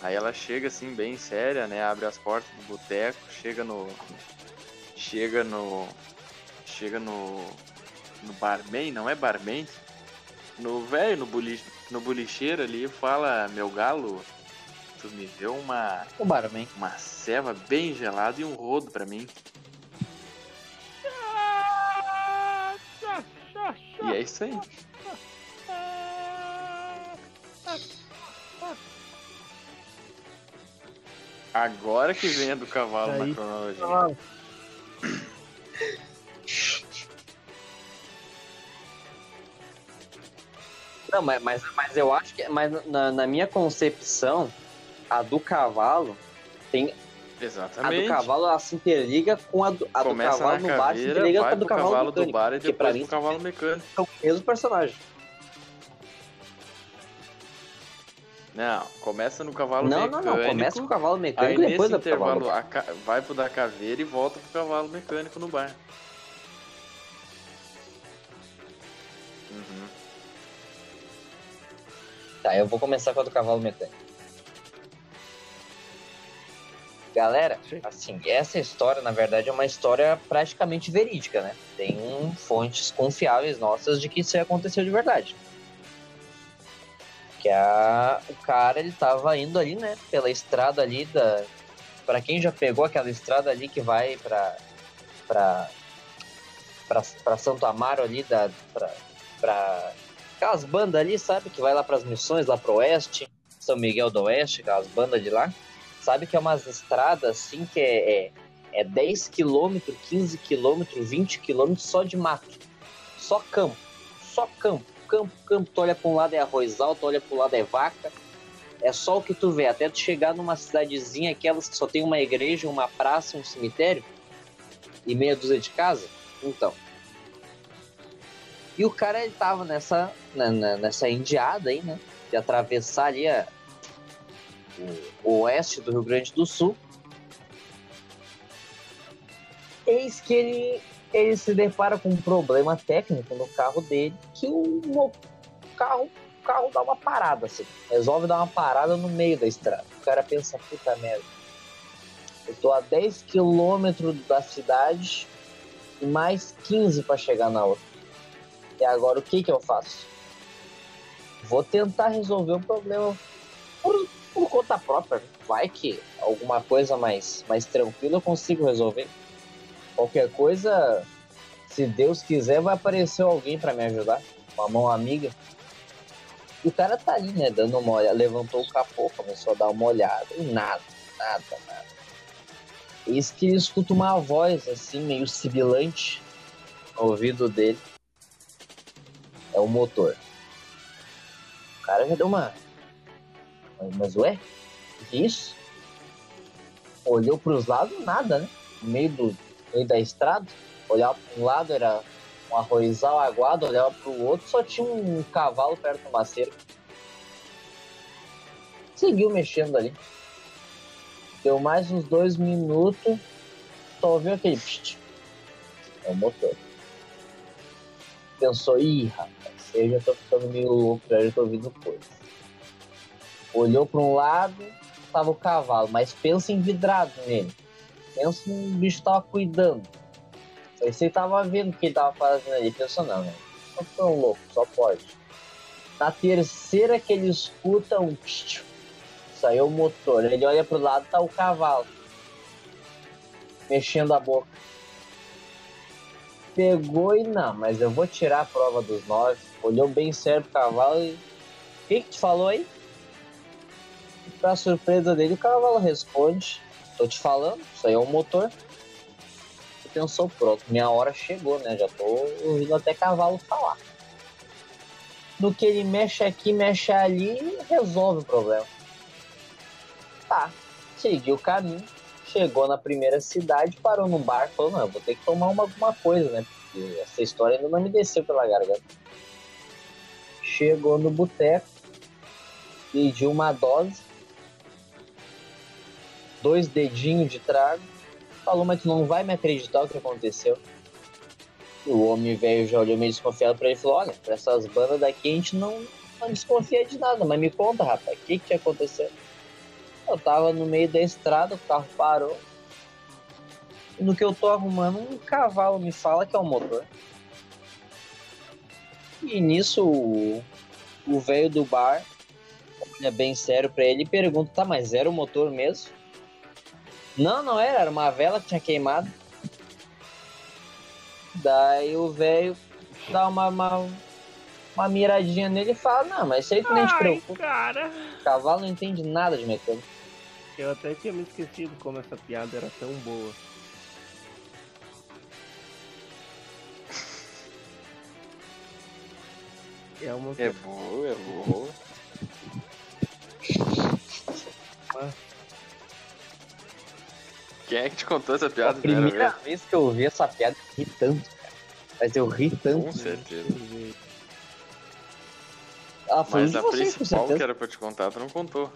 Aí ela chega assim bem séria, né? Abre as portas do boteco, chega no chega no chega no no barman, não é barman? No velho, no boli, no bolicheiro ali, fala, meu galo, tu me deu uma O barman. uma ceva bem gelada e um rodo pra mim. E é isso aí. Agora que vem a do cavalo Aí. na cronologia. Não, mas, mas, mas eu acho que. Mas na, na minha concepção, a do cavalo tem. A do Exatamente. cavalo ela se interliga com a do, a do cavalo no bar, se interliga com a do cavalo, cavalo do mecânico, bar e depois mim cavalo mecânico. são o mesmo personagem. Não, começa no cavalo Não, não, mecânico. não. Começa com o cavalo Aí mecânico e nesse depois cavalo. intervalo a ca- vai pro da caveira e volta pro cavalo mecânico no bar. Uhum. Tá, eu vou começar com a do cavalo mecânico. Galera, Sim. assim, essa história, na verdade, é uma história praticamente verídica, né? Tem fontes confiáveis nossas de que isso aconteceu de verdade. Que a, o cara, ele tava indo ali, né, pela estrada ali da... Pra quem já pegou aquela estrada ali que vai pra... pra, pra, pra Santo Amaro ali, da, pra, pra aquelas bandas ali, sabe? Que vai lá pras missões, lá pro oeste, São Miguel do Oeste, aquelas bandas de lá. Sabe que é umas estradas assim que é, é, é 10 km, 15 km, 20 km só de mato. Só campo. Só campo. Campo, campo. Tu olha pra um lado é arroz alto, olha pro lado é vaca. É só o que tu vê. Até tu chegar numa cidadezinha, aquelas que só tem uma igreja, uma praça, um cemitério e meia dúzia de casa. Então. E o cara, ele tava nessa, na- na- nessa indiada aí, né? De atravessar ali a, o, o oeste do Rio Grande do Sul. Eis que ele, ele se depara com um problema técnico no carro dele, que o, mo- carro, o carro dá uma parada, assim. Resolve dar uma parada no meio da estrada. O cara pensa, puta merda. Eu tô a 10 quilômetros da cidade e mais 15 para chegar na outra. E agora o que que eu faço? Vou tentar resolver o problema por, por conta própria. Vai que alguma coisa mais, mais tranquila eu consigo resolver. Qualquer coisa, se Deus quiser, vai aparecer alguém para me ajudar. Uma mão amiga. E o cara tá ali, né? Dando uma olhada. Levantou o capô, começou a dar uma olhada. E nada, nada, nada. Eis que ele escuta uma voz assim, meio sibilante no ouvido dele. É o motor. O cara já deu uma. Mas, ué? O que isso? Olhou pros lados, nada, né? No meio, do, no meio da estrada. Olhava para um lado, era um arrozal aguado, olhava pro outro, só tinha um cavalo perto de uma. Seguiu mexendo ali. Deu mais uns dois minutos. Só ouviu aquele. É o motor. Pensou, ih, rapaz. Eu já tô ficando meio louco, já tô ouvindo coisa. Olhou para um lado, tava o cavalo, mas pensa em vidrado nele. Pensa um bicho tava cuidando. Você tava vendo o que ele tava fazendo ali. Pensou, não, né? Não tão louco, só pode. Na terceira que ele escuta um psiu, saiu o motor. Ele olha pro lado, tá o cavalo. Mexendo a boca. Pegou e não, mas eu vou tirar a prova dos nove. Olhou bem sério pro cavalo e. O que, que te falou aí? Pra surpresa dele, o cavalo responde: Tô te falando, isso aí é um motor. E pensou, pronto, minha hora chegou, né? Já tô ouvindo até cavalo falar. No que ele mexe aqui, mexe ali, resolve o problema. Tá, seguiu o caminho, chegou na primeira cidade, parou no bar, falou, não, vou ter que tomar uma, alguma coisa, né? Porque essa história ainda não me desceu pela garganta. Chegou no boteco, pediu uma dose, dois dedinhos de trago, falou, mas tu não vai me acreditar o que aconteceu. O homem velho já olhou meio desconfiado pra ele e falou, olha, pra essas bandas daqui a gente não, não desconfia de nada, mas me conta, rapaz, o que que aconteceu? Eu tava no meio da estrada, o carro parou. No que eu tô arrumando, um cavalo me fala que é o motor. E nisso o velho do bar olha bem sério pra ele pergunta, tá, mas era o motor mesmo? Não, não era, era uma vela que tinha queimado. Daí o velho dá uma, uma, uma miradinha nele e fala, não, mas isso aí tu nem te preocupa. cara. O cavalo não entende nada de mecânica. Eu até tinha me esquecido como essa piada era tão boa. É uma É boa, é boa. Quem é que te contou essa A piada? primeira primeira vez? vez que eu ouvi essa piada, eu ri tanto, cara. Mas eu ri Com tanto. certeza. Ela foi Mas de a vocês, principal que era pra te contar, tu não contou.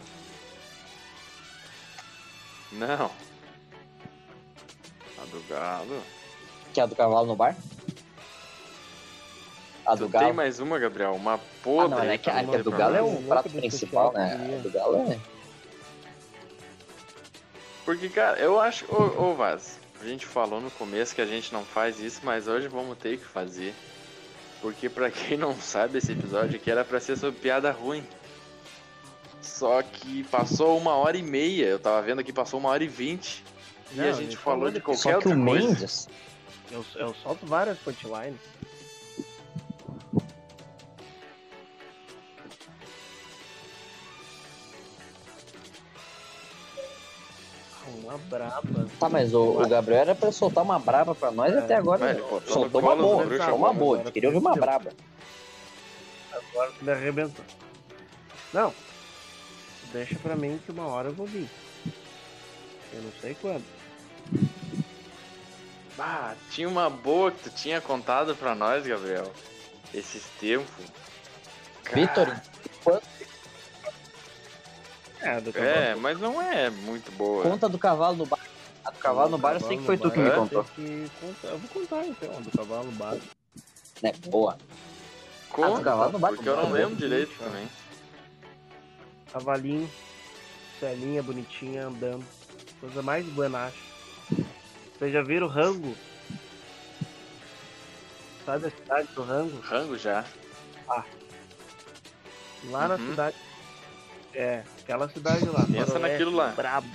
Não. A do galo. Que é a do cavalo no bar? A do tu galo. tem mais uma, Gabriel? Uma Ah, podre. não, é que a, do galo é o Nunca prato principal, né? A do galo é. Porque, cara, eu acho. Ô, ô Vaz, a gente falou no começo que a gente não faz isso, mas hoje vamos ter que fazer. Porque, pra quem não sabe, esse episódio aqui era pra ser sobre piada ruim. Só que passou uma hora e meia. Eu tava vendo aqui, passou uma hora e vinte. E Não, a a gente falou de de- qualquer Só que outra o coisa. Mendes, Eu, eu solto várias punchlines. Uma braba. Tá, mas o, o Gabriel era pra soltar uma braba pra nós É, até agora. vai, né? botou soltou uma boa, soltou uma boa. agora Queria ouvir uma braba. Agora tu me arrebentou. Não. Deixa pra mim que uma hora eu vou vir. Eu não sei quando. Ah, tinha uma boa que tu tinha contado pra nós, Gabriel. Esses tempos. Vitor, É, do É, mas não é muito boa. conta do cavalo no bar. A do cavalo no bar eu sei que foi tu que me bar, é? contou. Eu vou contar então, a do cavalo básico. Né? Boa. Conta, Ah, do cavalo não vai porque eu não contar, lembro direito também. Cavalinho, celinha bonitinha andando. Coisa mais buenacha. Vocês já viram o rango? Sabe a cidade do rango? Rango já. Lá na Uhum. cidade. É, aquela cidade lá. Pensa naquilo lá. Brabo.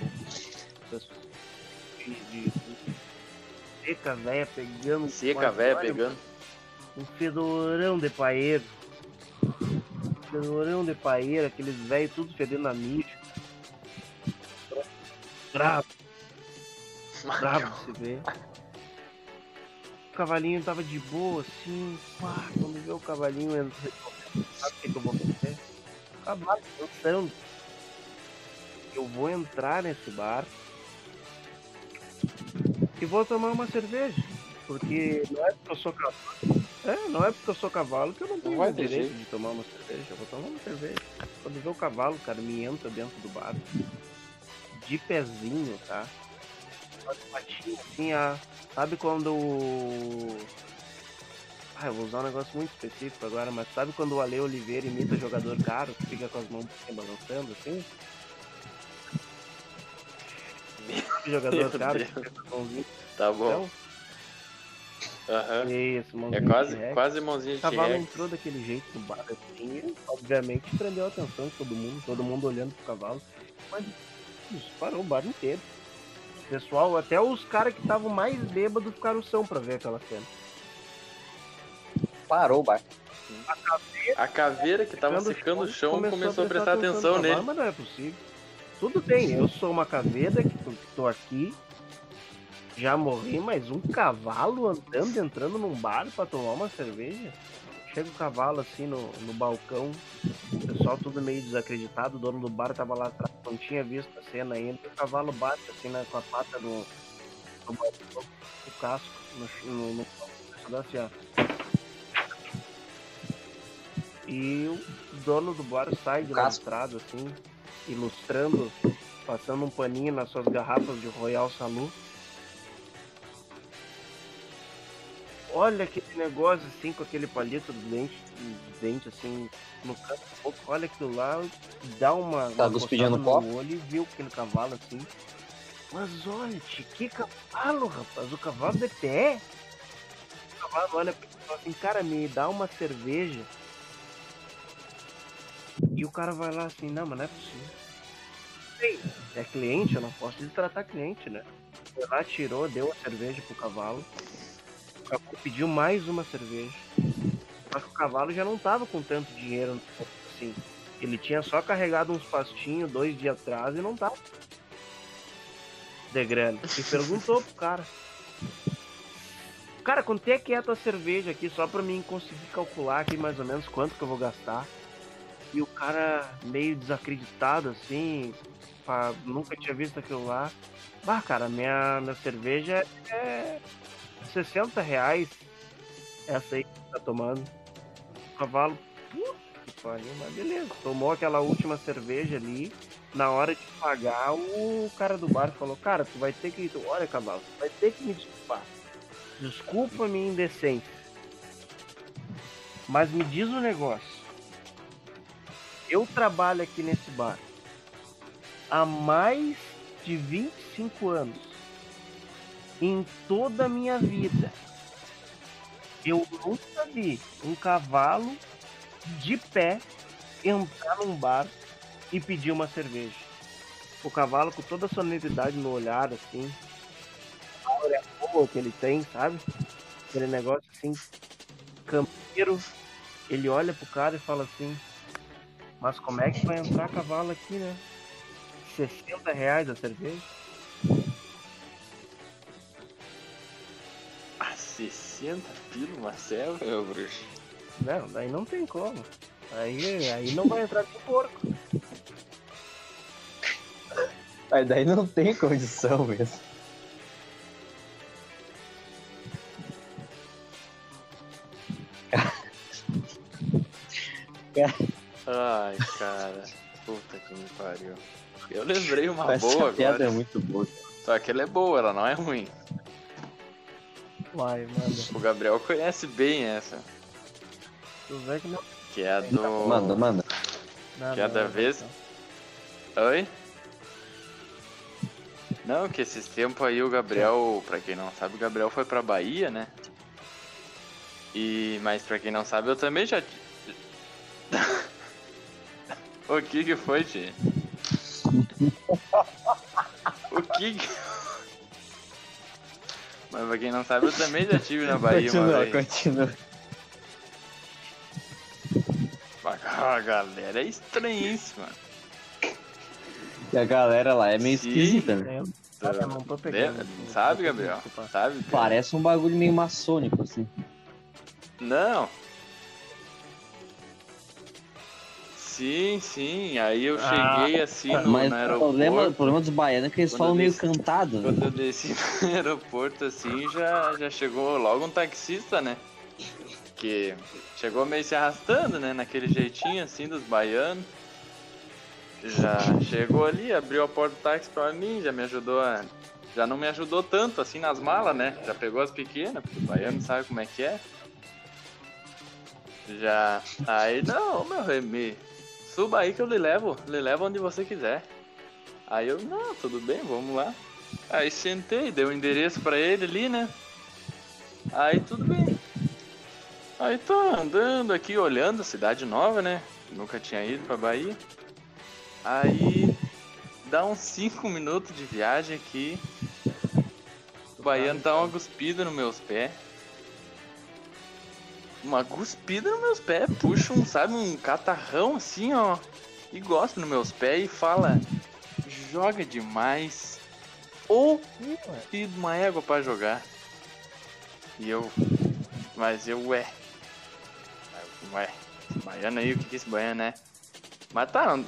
De, de, de seca velha pegando. Seca, velha, pegando. Um fedorão de paeiro. Um fedorão de paeiro, aqueles velhos tudo fedendo a mídia. Brabo, brabo de se ver. O cavalinho tava de boa, assim. Pá, quando vê o cavalinho entrando, sabe o que, que eu vou fazer? Cavalo dançando. Eu vou entrar nesse bar e vou tomar uma cerveja. Porque não é porque eu sou cavalo. É, não é porque eu sou cavalo que eu não tenho vai o ter direito jeito. de tomar uma cerveja. Eu vou tomar uma cerveja. Quando vê o cavalo, cara, me entra dentro do bar. De pezinho, tá? Assim, a... sabe quando o. Ah, eu vou usar um negócio muito específico agora, mas sabe quando o Ale Oliveira imita jogador caro, que fica com as mãos balançando assim? Sabe jogador mãozinhas Tá bom. chão? Aham. Isso, É mãozinha quase, quase mãozinha O de cavalo T-Rex. entrou daquele jeito no bar assim, e, obviamente prendeu a atenção de todo mundo, todo mundo olhando pro cavalo. Mas isso parou o bar inteiro. O pessoal, até os caras que estavam mais bêbados ficaram são pra ver aquela cena. Parou o bar. A caveira que tava secando o chão começou começou, a prestar atenção no nele. cavalo, Mas não é possível. Tudo bem, eu sou uma caveira que tô aqui, já morri, mas um cavalo andando, entrando num bar pra tomar uma cerveja? Chega o cavalo assim no, no balcão, o pessoal tudo meio desacreditado, o dono do bar tava lá atrás, não tinha visto a cena ainda, o cavalo bate assim né, com a pata no, no balcão, no casco, no, no, no, no assim, ó. E o dono do bar sai de lá assim, ilustrando, passando um paninho nas suas garrafas de Royal Salu. Olha aquele negócio assim, com aquele palito do dente, do dente assim, no canto boca. Olha aquilo lá, dá uma. Tá uma cuspindo coçada no copo? olho e viu aquele cavalo assim. Mas olha, que cavalo, rapaz, o cavalo de pé. O cavalo olha pra e assim, cara, me dá uma cerveja. E o cara vai lá assim, não, mas não é possível. Ei, é cliente, eu não posso destratar cliente, né? Foi lá, tirou, deu a cerveja pro cavalo. O cavalo pediu mais uma cerveja. Só que o cavalo já não tava com tanto dinheiro assim. Ele tinha só carregado uns pastinhos dois dias atrás e não tava. De grana. E perguntou pro cara. Cara, quanto é que é a tua cerveja aqui? Só pra mim conseguir calcular aqui mais ou menos quanto que eu vou gastar. E o cara meio desacreditado assim, pá, nunca tinha visto aquilo lá. Bah, cara, minha, minha cerveja é 60 reais. Essa aí que tá tomando. O cavalo, puta que pariu, mas beleza. Tomou aquela última cerveja ali. Na hora de pagar, o cara do bar falou, cara, tu vai ter que. Olha, cavalo, tu vai ter que me desculpar. Desculpa minha indecência. Mas me diz um negócio. Eu trabalho aqui nesse bar há mais de 25 anos. Em toda a minha vida, eu nunca vi um cavalo de pé entrar num bar e pedir uma cerveja. O cavalo com toda a sonoridade no olhar, assim, a olha boa que ele tem, sabe? Aquele negócio assim, campeiro. Ele olha pro cara e fala assim: Mas como é que vai entrar cavalo aqui, né? 60 reais a cerveja? Ah, 60 pila uma selva, meu bruxo. Não, daí não tem como. Aí, aí não vai entrar com porco. Mas daí não tem condição mesmo. Ai, cara. Puta que me pariu. Eu lembrei uma Essa boa piada agora. é muito boa. Só que ela é boa, ela não é ruim. Vai, manda. O Gabriel conhece bem essa. Tu vê que não. Que é a do. Manda, manda. não, Cada não, vez-. Oi? Não, que esses tempos aí o Gabriel, pra quem não sabe, o Gabriel foi pra Bahia, né? E, mas pra quem não sabe, eu também já. O que que foi, Tio? o que que. Mas pra quem não sabe, eu também já tive na Bahia uma continua, vez. continua. A galera é estranhíssima. E a galera lá é meio Sim. esquisita, né? Não tô pegando. Sabe, Gabriel? Sabe? cara? Parece um bagulho meio maçônico, assim. Não. Sim, sim. Aí eu Ah, cheguei assim no, Mas no o aeroporto. problema, o problema dos baianos é que eles Quando falam meio cantado. né? Quando eu desci no aeroporto assim, já, já chegou logo um taxista, né? Que chegou meio se arrastando, né? Naquele jeitinho assim dos baianos. Já chegou ali, abriu a porta do táxi pra mim, já me ajudou a. Já não me ajudou tanto assim nas malas, né? Já pegou as pequenas, porque o baiano sabe como é que é. Já. Aí, não, meu rei, me suba aí que eu lhe levo. Lhe levo onde você quiser. Aí eu, não, tudo bem, vamos lá. Aí sentei, dei o endereço pra ele ali, né? Aí tudo bem. Aí tô andando aqui, olhando a cidade nova, né? Nunca tinha ido pra Bahia. Aí dá uns 5 minutos de viagem aqui. O baiano dá uma cuspida nos meus pés. Uma cuspida nos meus pés, puxa um, sabe, um catarrão assim, ó. E gosta nos meus pés e fala: joga demais. Ou pido uma égua pra jogar. E eu. Mas eu, ué. Ué, esse baiano aí, o que que é esse baiano é? Mas tá, não-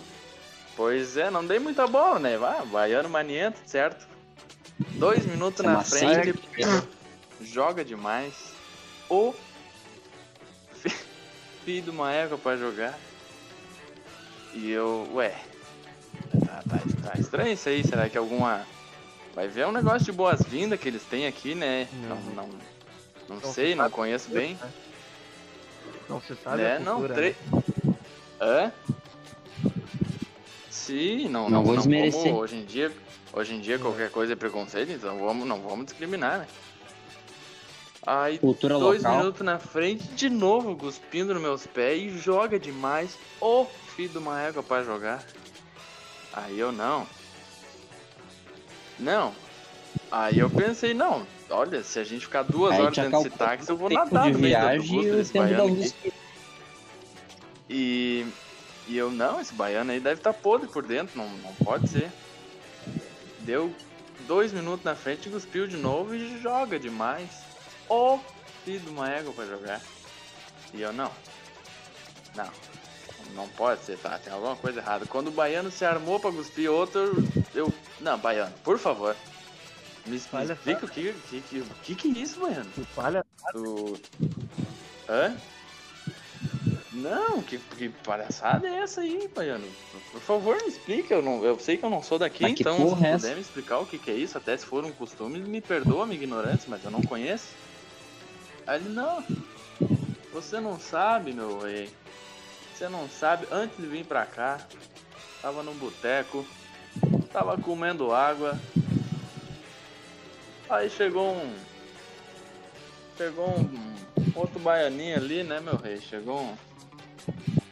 pois é, não dei muita bola, né? Vai, baiano maniento, certo? Dois minutos é na uma frente, joga demais. Ou pido uma égua pra jogar. E eu, ué, tá, tá, tá estranho isso aí, será que alguma. Vai ver é um negócio de boas-vindas que eles têm aqui, né? Não, Não. não, não Não sei, se não conheço bem. Não se sabe É, não, tre... né? Hã? Sim, não, Não não, desmerecer. vamos- hoje em dia, hoje em dia qualquer coisa é preconceito, então vamos, não vamos discriminar, né? Aí, Cultura dois local. minutos na frente, de novo cuspindo nos meus pés e joga demais. Ô, filho de uma égua pra jogar. Aí eu não. Não. Aí eu pensei, não, olha, se a gente ficar duas Aí horas dentro desse táxi, eu vou nadar no meio do viagem autobus e desse. E, e eu, não, esse baiano aí deve estar podre por dentro, não, não pode ser. Deu dois minutos na frente, cuspiu de novo e joga demais. Ô, filho de uma égua pra jogar. E eu, não. Não. Não pode ser, tá? Tem alguma coisa errada. Quando o baiano se armou pra cuspir outro, eu. Não, baiano, por favor. Me, explica o que, que, que, o que que é isso, baiano? Tu falha, O... Hã? Não, que, que palhaçada é essa aí, Baiano? Por favor, me explica. Eu, não, eu sei que eu não sou daqui, que então se é essa? puder me explicar o que, que é isso, até se for um costume, me perdoa minha ignorância, mas eu não conheço. Aí ele, não. Você não sabe, meu rei. Você não sabe, antes de vir pra cá, tava num boteco, tava comendo água. Aí chegou um. Chegou um outro baianinho ali, né, meu rei? Chegou um.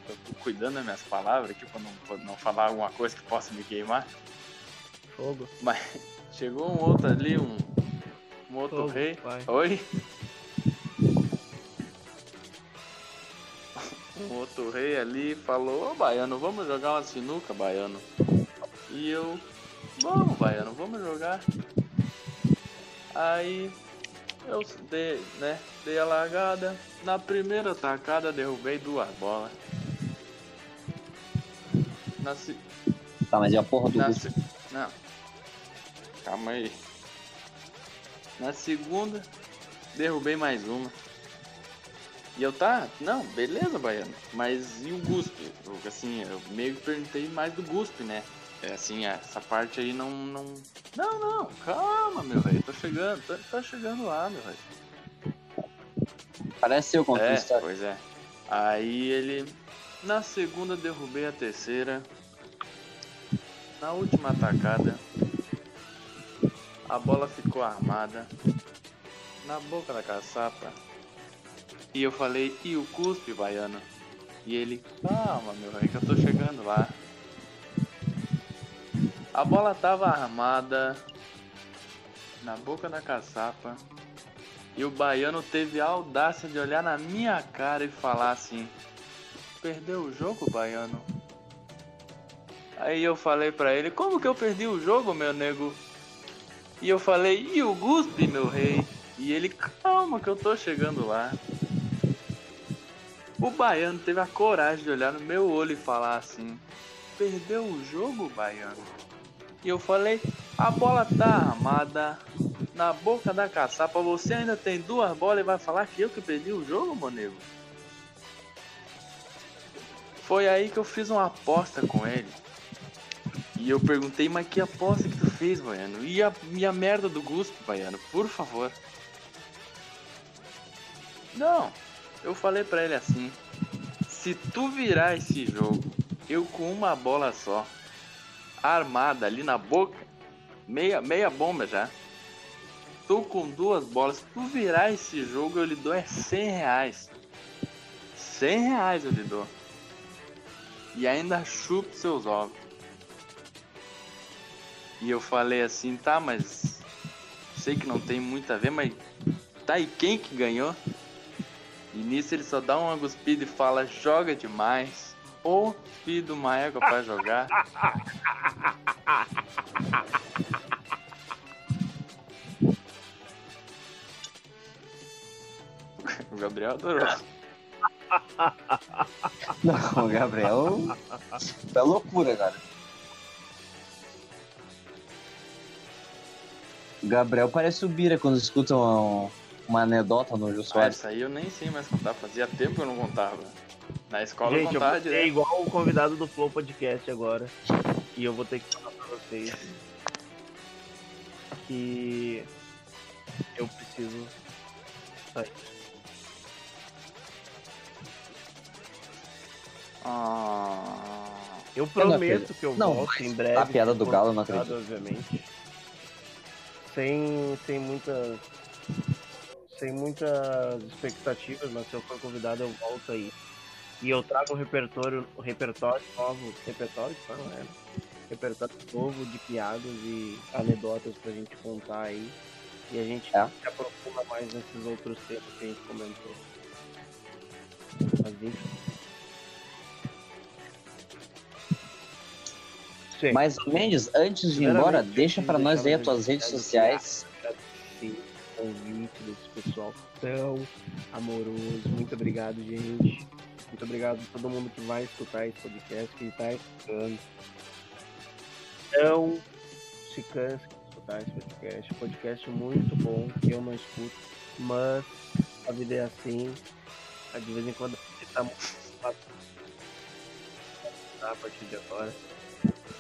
Eu tô cuidando das minhas palavras aqui pra não, pra não falar alguma coisa que possa me queimar. fogo. Mas chegou um outro ali, um. Um outro Fogo, rei. vai. Oi? Um outro rei ali falou, ô baiano, vamos jogar uma sinuca, baiano. E eu, vamos baiano, vamos jogar. Aí eu dei, né, dei a largada. Na primeira tacada derrubei duas bolas. Na, se- Tá, mas é a porra do na se- Não. Calma aí. Na segunda, derrubei mais uma. E eu tá, não, beleza, Baiano. Mas e o Guspe? Eu, Assim, eu meio que perguntei mais do Guspe, né? É assim, essa parte aí não. Não, não, não calma, meu rei. Tô chegando, tô, tô chegando lá, meu rei. Parece eu contando É, história. pois é. Aí ele. Na segunda derrubei a terceira. Na última atacada. A bola ficou armada. Na boca da caçapa. E eu falei, e o cuspe, baiano? E ele, calma meu rei, que eu tô chegando lá. A bola tava armada na boca da caçapa. E o baiano teve a audácia de olhar na minha cara e falar assim: Perdeu o jogo, baiano? Aí eu falei pra ele: Como que eu perdi o jogo, meu nego? E eu falei: E o Guspe, meu rei? E ele: Calma, que eu tô chegando lá. O baiano teve a coragem de olhar no meu olho e falar assim: Perdeu o jogo, baiano? E eu falei: A bola tá armada na boca da caçapa, você ainda tem duas bolas e vai falar que eu que perdi o jogo, meu? Foi aí que eu fiz uma aposta com ele. E eu perguntei, mas que aposta que tu fez, Baiano? E a, e a merda do Guspe, Baiano? Por favor. Não. Eu falei pra ele assim: se tu virar esse jogo, eu com uma bola só, armada ali na boca, meia, meia bomba já. Tô com duas bolas. Se tu virar esse jogo, eu lhe dou é 100 reais. 100 reais eu lhe dou. E ainda chupo seus ovos. E eu falei assim, tá, mas sei que não tem muito a ver, mas tá e quem que ganhou? E nisso ele só dá uma cuspida e fala, joga demais. Ô filho de uma égua pra jogar. O Gabriel adorou. Não, o Gabriel. É loucura, cara. O Gabriel parece o Bira quando escuta uma, uma anedota no Jô Ah, Soares. isso aí eu nem sei mais contar, fazia tempo que eu não contava. Na escola eu Gente, eu contava vou ser direto. igual o convidado do Flow Podcast agora. E eu vou ter que falar pra vocês que eu preciso sair. Ah, Eu prometo que eu Não, volto em breve. a piada do Galo eu não convidado, Obviamente. Sem, sem muitas. Sem muitas expectativas, mas se eu for convidado eu volto aí. E eu trago um repertório, um repertório novo. Repertório? Não, é. Repertório novo de piadas e anedotas pra gente contar aí. E a gente É. se aprofunda mais nesses outros temas que a gente comentou. Mas enfim. Sim. Mas, Mendes, antes de ir embora, deixa queria nós aí as tuas redes sociais. Convite desse pessoal tão amoroso. Muito obrigado, gente. Muito obrigado a todo mundo que vai escutar esse podcast, que está escutando. Não se canse de escutar esse podcast. Podcast muito bom, que eu não escuto, mas a vida é assim. De vez em quando você tá a partir de agora.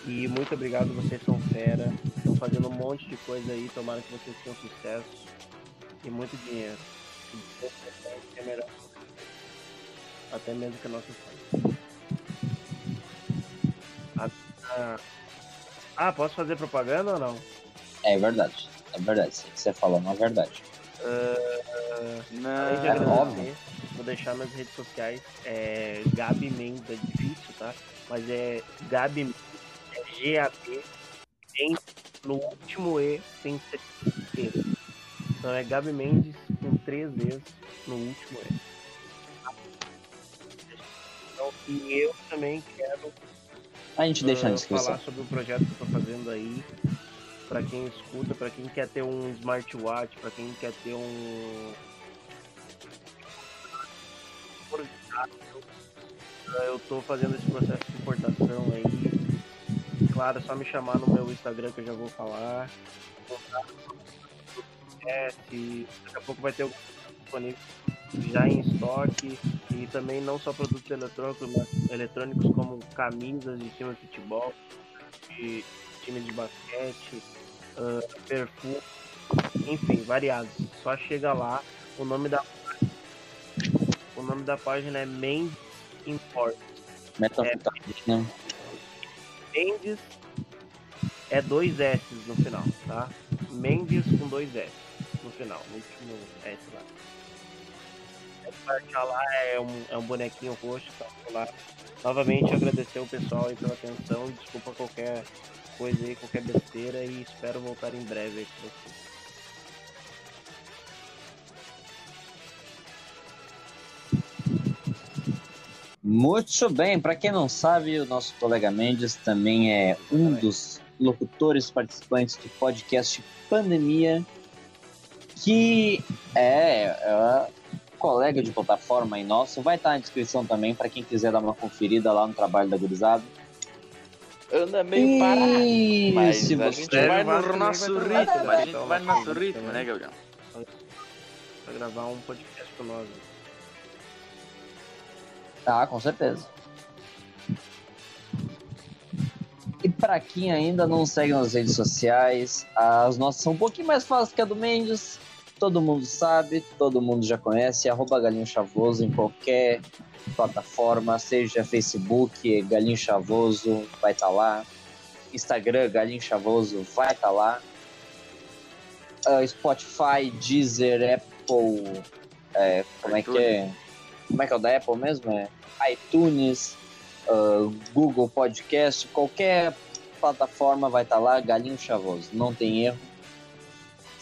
E muito obrigado, vocês são fera. Estão fazendo um monte de coisa aí. Tomara que vocês tenham sucesso e muito dinheiro. É melhor. Até mesmo que a nossa família. Ah, ah, posso fazer propaganda ou não? É verdade. É verdade. Isso que você falou, não é verdade. De não. É óbvio. Vou deixar nas redes sociais. É Gabi Mendes, é difícil, tá? Mas é Gabi Mendes, é G-A-B, no último E tem três Então é Gabi Mendes com três E's no último E. Então, e eu também quero A gente deixa na ah, descrição. falar sobre o projeto que eu tô fazendo aí. Pra quem escuta, pra quem quer ter um smartwatch, pra quem quer ter um. Ah, Eu tô fazendo esse processo de importação aí. Claro, é só me chamar no meu Instagram que eu já vou falar. Podcast, daqui a pouco vai ter algum disponível já em estoque e também não só produtos eletrônicos, mas eletrônicos como camisas de time de futebol, de time de basquete, ah, perfume, enfim, variados. Só chega lá, o nome da o nome da página é Mendes Import. Metanfetamina. Mendes é dois S no final, tá? Mendes com dois S no final, no último S lá. Essa parte lá é um, é um bonequinho roxo, tá lá. Novamente agradecer o pessoal aí pela atenção, desculpa qualquer coisa aí, qualquer besteira e espero voltar em breve aí com vocês. Muito bem, para quem não sabe, o nosso colega Mendes também é um dos locutores participantes do podcast Pandemia, que é, é colega de plataforma aí nosso. Vai estar na descrição também para quem quiser dar uma conferida lá no trabalho da gurizada. Anda meio parado. E Mas se a você gente vai no nosso ritmo, vai a gente vai no nosso ritmo, né, Gabriel? Pra gravar um podcast com nós. Tá, com certeza. E para quem ainda não segue nas redes sociais, as nossas são um pouquinho mais fáceis que a do Mendes. Todo mundo sabe, todo mundo já conhece, arroba Galinho Chavoso em qualquer plataforma, seja Facebook, Galinho Chavoso, vai estar lá. Instagram, Galinho Chavoso, vai estar lá. Uh, Spotify, Deezer, Apple, é, como é que é? Como é que é o da Apple mesmo? É iTunes, uh, Google Podcast, qualquer plataforma vai estar lá, Galinho Chavoso, não tem erro.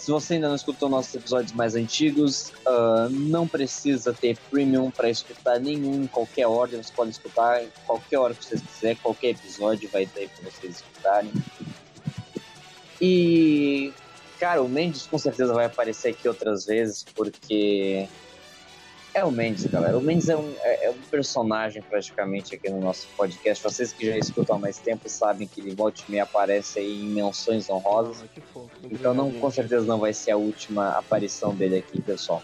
Se você ainda não escutou nossos episódios mais antigos, uh, não precisa ter premium para escutar nenhum, em qualquer ordem, você pode escutar qualquer hora que vocês quiser, qualquer episódio vai ter para vocês escutarem. E, cara, o Mendes com certeza vai aparecer aqui outras vezes, porque é o Mendes, galera. O Mendes é um, é, é, um personagem praticamente aqui no nosso podcast. Vocês que já escutam há mais tempo sabem que ele volta e meia aparece aí em menções honrosas. Ah, fofo, então não, com certeza não vai ser a última aparição dele aqui, pessoal.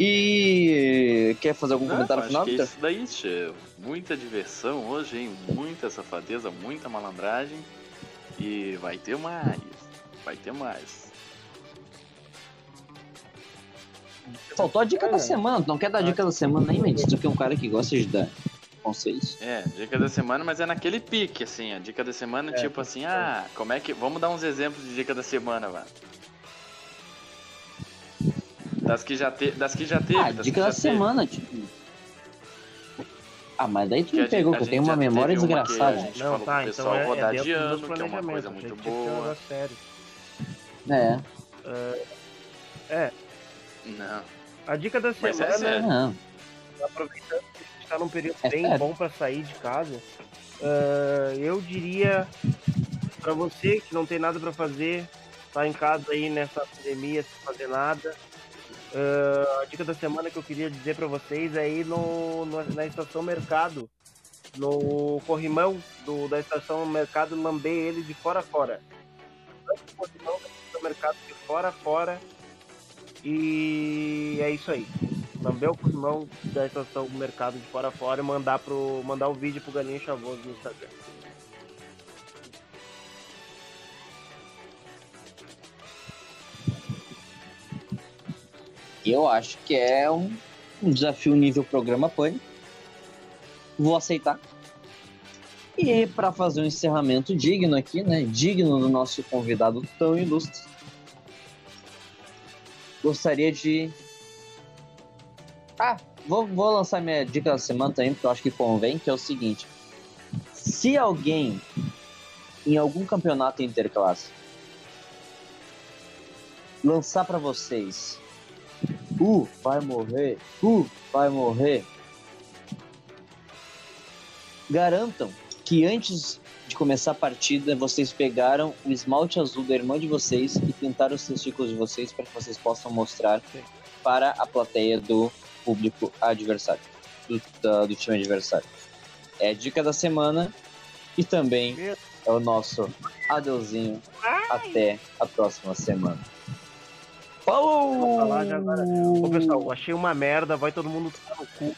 E quer fazer algum comentário final, Peter? isso daí, tchê. Muita diversão hoje, hein? Muita safadeza, muita malandragem. E vai ter mais. Vai ter mais. Faltou a dica é. da semana. Tu não quer dar a dica da semana nem, Mendes? Tu que é um cara que gosta de dar conselhos. É, dica da semana, mas é naquele pique, assim. A dica da semana, é, tipo assim, ah, como é que. Vamos dar uns exemplos de dica da semana, vai. Das que já, te... das que já teve. Ah, dica da semana, teve. tipo. Ah, mas daí tu me pegou, que eu tenho uma memória desgraçada. A gente não, falou tá, pro pessoal então é, rodar é de ano, que é uma coisa muito boa. É. Uh, é, não. A dica da semana. Mas é não. Aproveitando que a gente está num período é bem sério. bom para sair de casa, uh, eu diria para você que não tem nada para fazer, tá em casa aí nessa pandemia sem fazer nada. Uh, a dica da semana que eu queria dizer para vocês é ir no, no, na estação Mercado, no corrimão do, da estação Mercado, lamber ele de fora a fora. O corrimão da estação Mercado de fora a fora e é isso aí. Lamber o pulmão da estação do mercado de fora a fora e mandar, pro, mandar o vídeo pro Galinho Chavoso no Instagram. Eu acho que é um, um desafio nível programa Pânico. Vou aceitar. E para fazer um encerramento digno aqui, né? Digno do nosso convidado tão ilustre gostaria de. Ah, vou, vou lançar minha dica da semana também, porque eu acho que convém, que é o seguinte. Se alguém em algum campeonato interclasse lançar para vocês uh, vai morrer, uh, vai morrer. Garantam que antes de começar a partida, vocês pegaram o esmalte azul da irmã de vocês e pintaram os testículos de vocês para que vocês possam mostrar para a plateia do público adversário, do, do time adversário. É a dica da semana e também é o nosso adeuzinho. Até a próxima semana. Falou! Ô pessoal, achei uma merda, vai todo mundo tomar no cu.